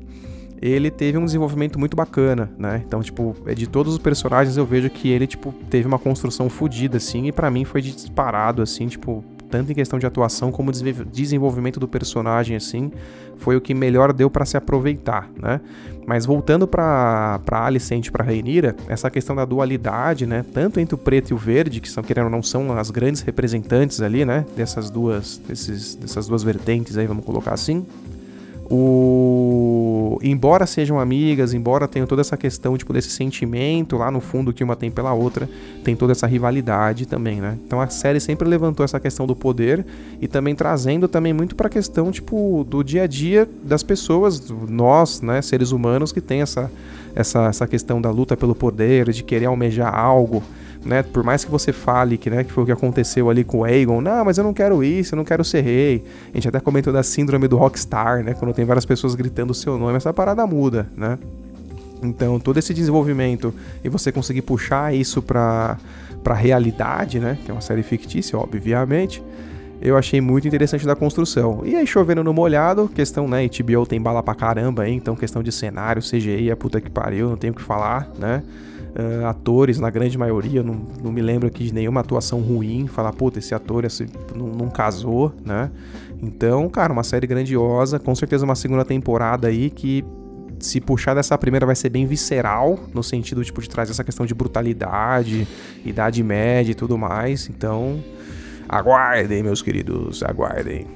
ele teve um desenvolvimento muito bacana, né? Então, tipo, é de todos os personagens eu vejo que ele, tipo, teve uma construção fodida, assim, e para mim foi disparado, assim, tipo, tanto em questão de atuação como desenvolvimento do personagem, assim, foi o que melhor deu para se aproveitar, né? Mas voltando para para Alicent, para Rainira, essa questão da dualidade, né, tanto entre o preto e o verde, que são querendo ou não são as grandes representantes ali, né, dessas duas desses, dessas duas vertentes aí, vamos colocar assim. O embora sejam amigas, embora tenham toda essa questão tipo desse sentimento lá no fundo que uma tem pela outra, tem toda essa rivalidade também, né? Então a série sempre levantou essa questão do poder e também trazendo também muito para a questão tipo do dia a dia das pessoas, nós, né, seres humanos que tem essa essa essa questão da luta pelo poder, de querer almejar algo né? Por mais que você fale que, né, que foi o que aconteceu ali com o Aegon, não, mas eu não quero isso, eu não quero ser rei. A gente até comentou da síndrome do rockstar, né? Quando tem várias pessoas gritando o seu nome, essa parada muda, né? Então, todo esse desenvolvimento e você conseguir puxar isso pra, pra realidade, né? Que é uma série fictícia, obviamente. Eu achei muito interessante da construção. E aí, chovendo no molhado, questão, né? HBO tem bala pra caramba, hein? Então, questão de cenário, CGI, é puta que pariu, não tenho o que falar, né? Uh, atores, na grande maioria, não, não me lembro aqui de nenhuma atuação ruim, falar, puta, esse ator esse, não, não casou, né? Então, cara, uma série grandiosa, com certeza uma segunda temporada aí que se puxar dessa primeira vai ser bem visceral, no sentido tipo, de trazer essa questão de brutalidade, idade média e tudo mais. Então, aguardem, meus queridos, aguardem.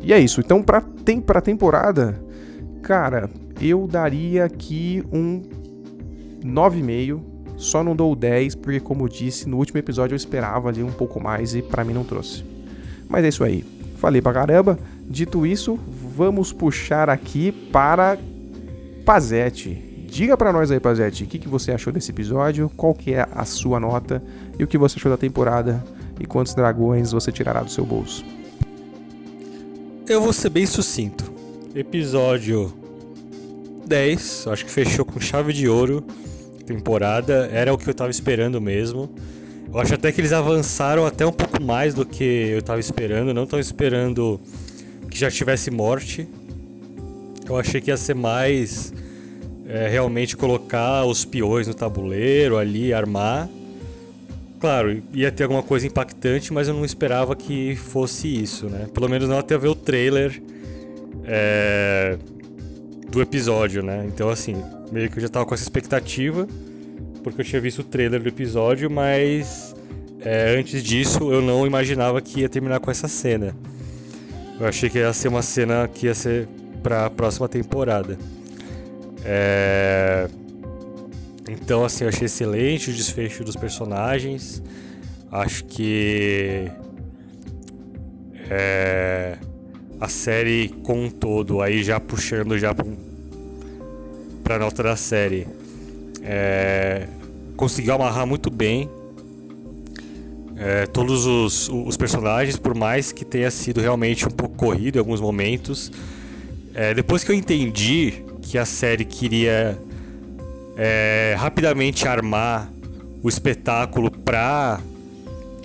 E é isso. Então, pra, tem, pra temporada, cara, eu daria aqui um 9,5. Só não dou 10 porque, como disse, no último episódio eu esperava ali um pouco mais e para mim não trouxe. Mas é isso aí. Falei pra caramba. Dito isso, vamos puxar aqui para Pazete. Diga para nós aí, Pazete, o que, que você achou desse episódio, qual que é a sua nota e o que você achou da temporada e quantos dragões você tirará do seu bolso. Eu vou ser bem sucinto. Episódio 10, acho que fechou com chave de ouro temporada, era o que eu tava esperando mesmo. Eu acho até que eles avançaram até um pouco mais do que eu tava esperando, não tão esperando que já tivesse morte. Eu achei que ia ser mais é, realmente colocar os peões no tabuleiro ali, armar. Claro, ia ter alguma coisa impactante, mas eu não esperava que fosse isso, né? Pelo menos não até ver o trailer é, do episódio, né? Então, assim, meio que eu já tava com essa expectativa, porque eu tinha visto o trailer do episódio, mas é, antes disso eu não imaginava que ia terminar com essa cena. Eu achei que ia ser uma cena que ia ser pra próxima temporada. É... Então, assim, eu achei excelente o desfecho dos personagens. Acho que. É... A série como um todo, aí já puxando já para nota da série. É, conseguiu amarrar muito bem é, todos os, os, personagens, por mais que tenha sido realmente um pouco corrido em alguns momentos. É, depois que eu entendi que a série queria é, rapidamente armar o espetáculo para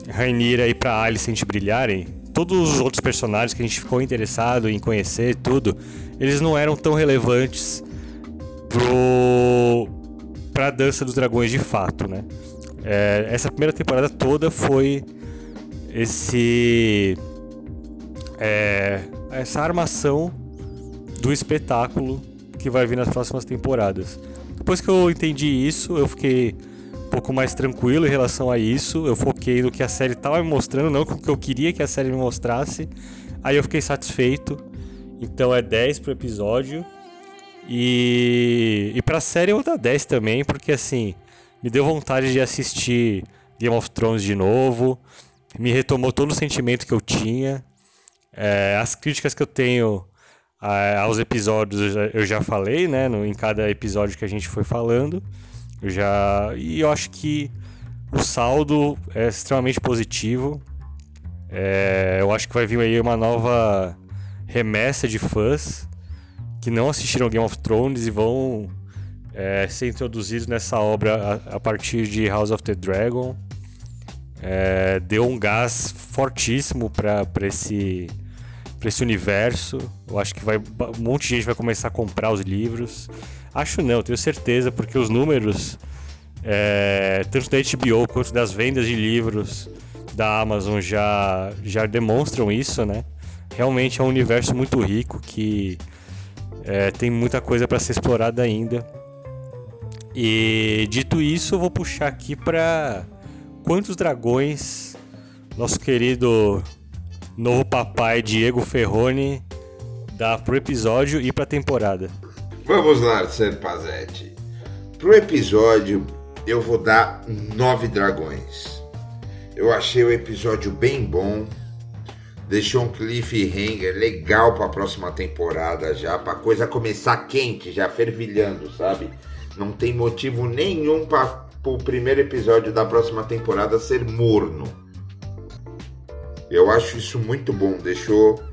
Rainira e para Alicent brilharem, todos os outros personagens que a gente ficou interessado em conhecer, tudo, eles não eram tão relevantes pro pra dança dos dragões de fato, né? É, essa primeira temporada toda foi esse é, essa armação do espetáculo que vai vir nas próximas temporadas. Depois que eu entendi isso, eu fiquei pouco mais tranquilo em relação a isso. Eu foquei no que a série estava me mostrando, não com o que eu queria que a série me mostrasse. Aí eu fiquei satisfeito. Então é 10 pro episódio. E, e pra série eu vou dar 10 também, porque assim, me deu vontade de assistir Game of Thrones de novo, me retomou todo o sentimento que eu tinha. É, as críticas que eu tenho a, aos episódios eu já, eu já falei, né? No, em cada episódio que a gente foi falando. Já, e eu acho que o saldo é extremamente positivo. É, eu acho que vai vir aí uma nova remessa de fãs que não assistiram Game of Thrones e vão é, ser introduzidos nessa obra a, a, partir de House of the Dragon. É, deu um gás fortíssimo para esse, esse universo. Eu acho que vai, um monte de gente vai começar a comprar os livros. Acho não, tenho certeza, porque os números, é, tanto da HBO quanto das vendas de livros da Amazon já, já demonstram isso, né? Realmente é um universo muito rico que é, tem muita coisa para ser explorada ainda. E dito isso, eu vou puxar aqui para quantos dragões nosso querido novo papai Diego Ferrone dá pro episódio e pra temporada. Vamos lá, Serpazetti. Pro episódio, eu vou dar nove dragões. Eu achei o episódio bem bom. Deixou um cliffhanger legal para a próxima temporada já, para coisa começar quente, já fervilhando, sabe? Não tem motivo nenhum para o primeiro episódio da próxima temporada ser morno. Eu acho isso muito bom, deixou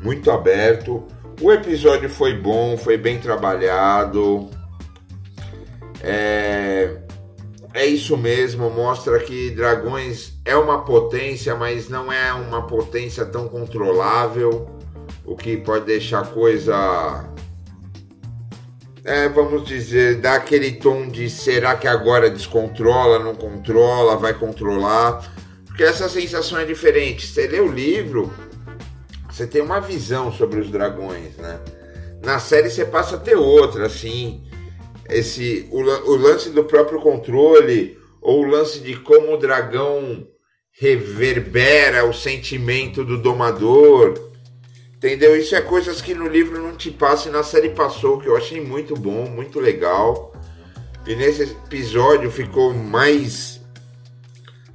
muito aberto. O episódio foi bom, foi bem trabalhado. É, é isso mesmo, mostra que Dragões é uma potência, mas não é uma potência tão controlável, o que pode deixar a coisa. É, vamos dizer, dá aquele tom de será que agora descontrola, não controla, vai controlar. Porque essa sensação é diferente. Você lê o livro, você tem uma visão sobre os dragões, né? Na série você passa a ter outra, assim esse o, o lance do próprio controle ou o lance de como o dragão reverbera o sentimento do domador. Entendeu? Isso é coisas que no livro não te passa e na série passou, que eu achei muito bom, muito legal. E nesse episódio ficou mais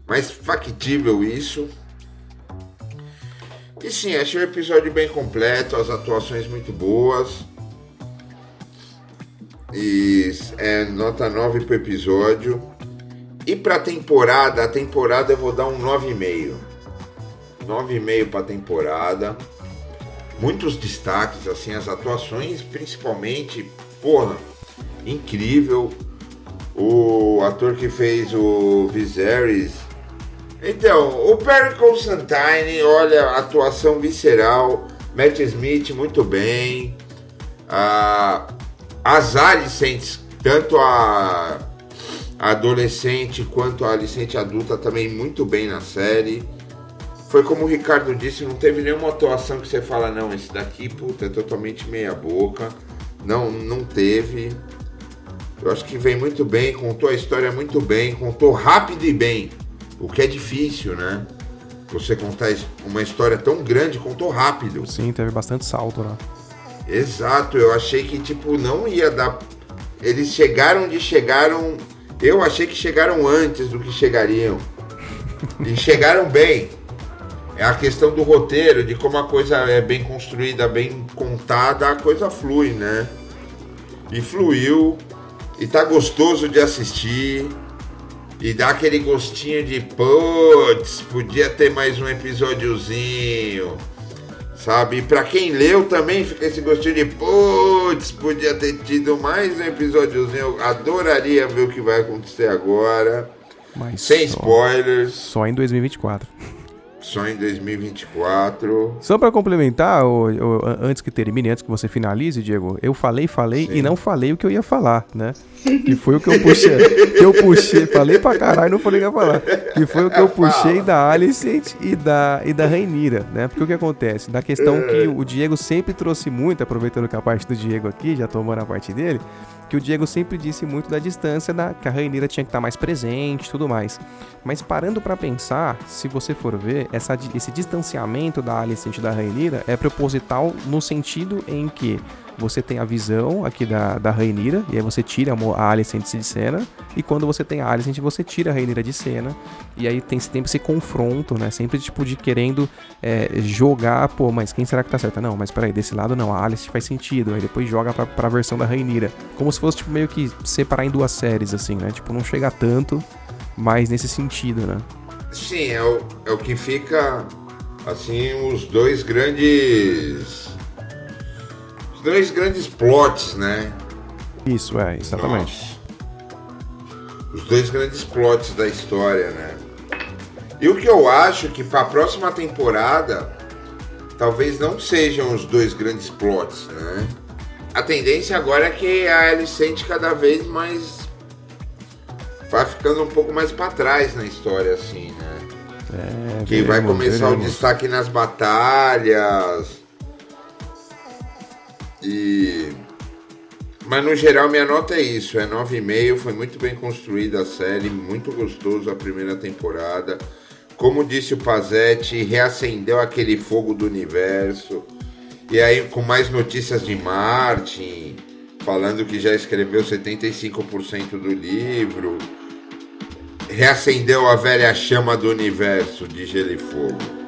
mais factível isso. E sim, achei o episódio bem completo, as atuações muito boas. E é nota 9 pro episódio. E pra temporada, a temporada eu vou dar um 9,5. 9,5 pra temporada. Muitos destaques, assim, as atuações, principalmente, porra, incrível. O ator que fez o Viserys. Então, o Perry Constantine, olha, atuação visceral. Matt Smith, muito bem. Ah, as Alicentes, tanto a, adolescente quanto a Alicente adulta também muito bem na série. Foi como o Ricardo disse, não teve nenhuma atuação que você fala, não, esse daqui, puta, é totalmente meia boca. Não, não teve. Eu acho que vem muito bem, contou a história muito bem, contou rápido e bem. O que é difícil, né? Você contar uma história tão grande, contou rápido. Sim, teve bastante salto, né? Exato, eu achei que tipo não ia dar. Eles chegaram de chegaram. Eu achei que chegaram antes do que chegariam. E chegaram bem. É a questão do roteiro, de como a coisa é bem construída, bem contada, a coisa flui, né? E fluiu. E tá gostoso de assistir. E dá aquele gostinho de putz, podia ter mais um episódiozinho Sabe? E pra quem leu também fica esse gostinho de putz, podia ter tido mais um episódiozinho. Eu adoraria ver o que vai acontecer agora. Mas Sem só, spoilers. Só em 2024. Só em 2024. Só para complementar, o, o, antes que termine, antes que você finalize, Diego, eu falei, falei Sim. e não falei o que eu ia falar, né? (laughs) Que foi o que eu puxei. que eu puxei, falei pra caralho, não falei o que ia falar. Que foi o que eu (laughs) puxei da Alicent e da, e da Rainira, né? Porque o que acontece? Da questão que o Diego sempre trouxe muito, aproveitando que a parte do Diego aqui, já tomando a parte dele, que o Diego sempre disse muito da distância, da, que a Rainira tinha que estar mais presente tudo mais. Mas parando para pensar, se você for ver, essa, esse distanciamento da Alicent da Rainira é proposital no sentido em que você tem a visão aqui da, da Rainira, e aí você tira a Alicent de cena, e quando você tem a Alicent, você tira a Rainira de cena, e aí tem sempre esse confronto, né? Sempre tipo de querendo é, jogar, pô, mas quem será que tá certa? Não, mas peraí, desse lado não, a Alicent faz sentido, aí depois joga pra, pra versão da Rainira. Como se fosse tipo meio que separar em duas séries, assim, né? Tipo, não chega tanto, mas nesse sentido, né? Sim, é o, é o que fica, assim, os dois grandes dois grandes plots, né? Isso, é, exatamente. Nossa. Os dois grandes plots da história, né? E o que eu acho que para a próxima temporada talvez não sejam os dois grandes plots, né? A tendência agora é que a Alicente cada vez mais vai ficando um pouco mais para trás na história, assim, né? É, que vai veremos, começar o destaque nas batalhas. E. Mas no geral minha nota é isso, é 9,5, foi muito bem construída a série, muito gostoso a primeira temporada. Como disse o Pazetti, reacendeu aquele fogo do universo. E aí com mais notícias de Martin, falando que já escreveu 75% do livro. Reacendeu a velha chama do universo de Gelo e Fogo.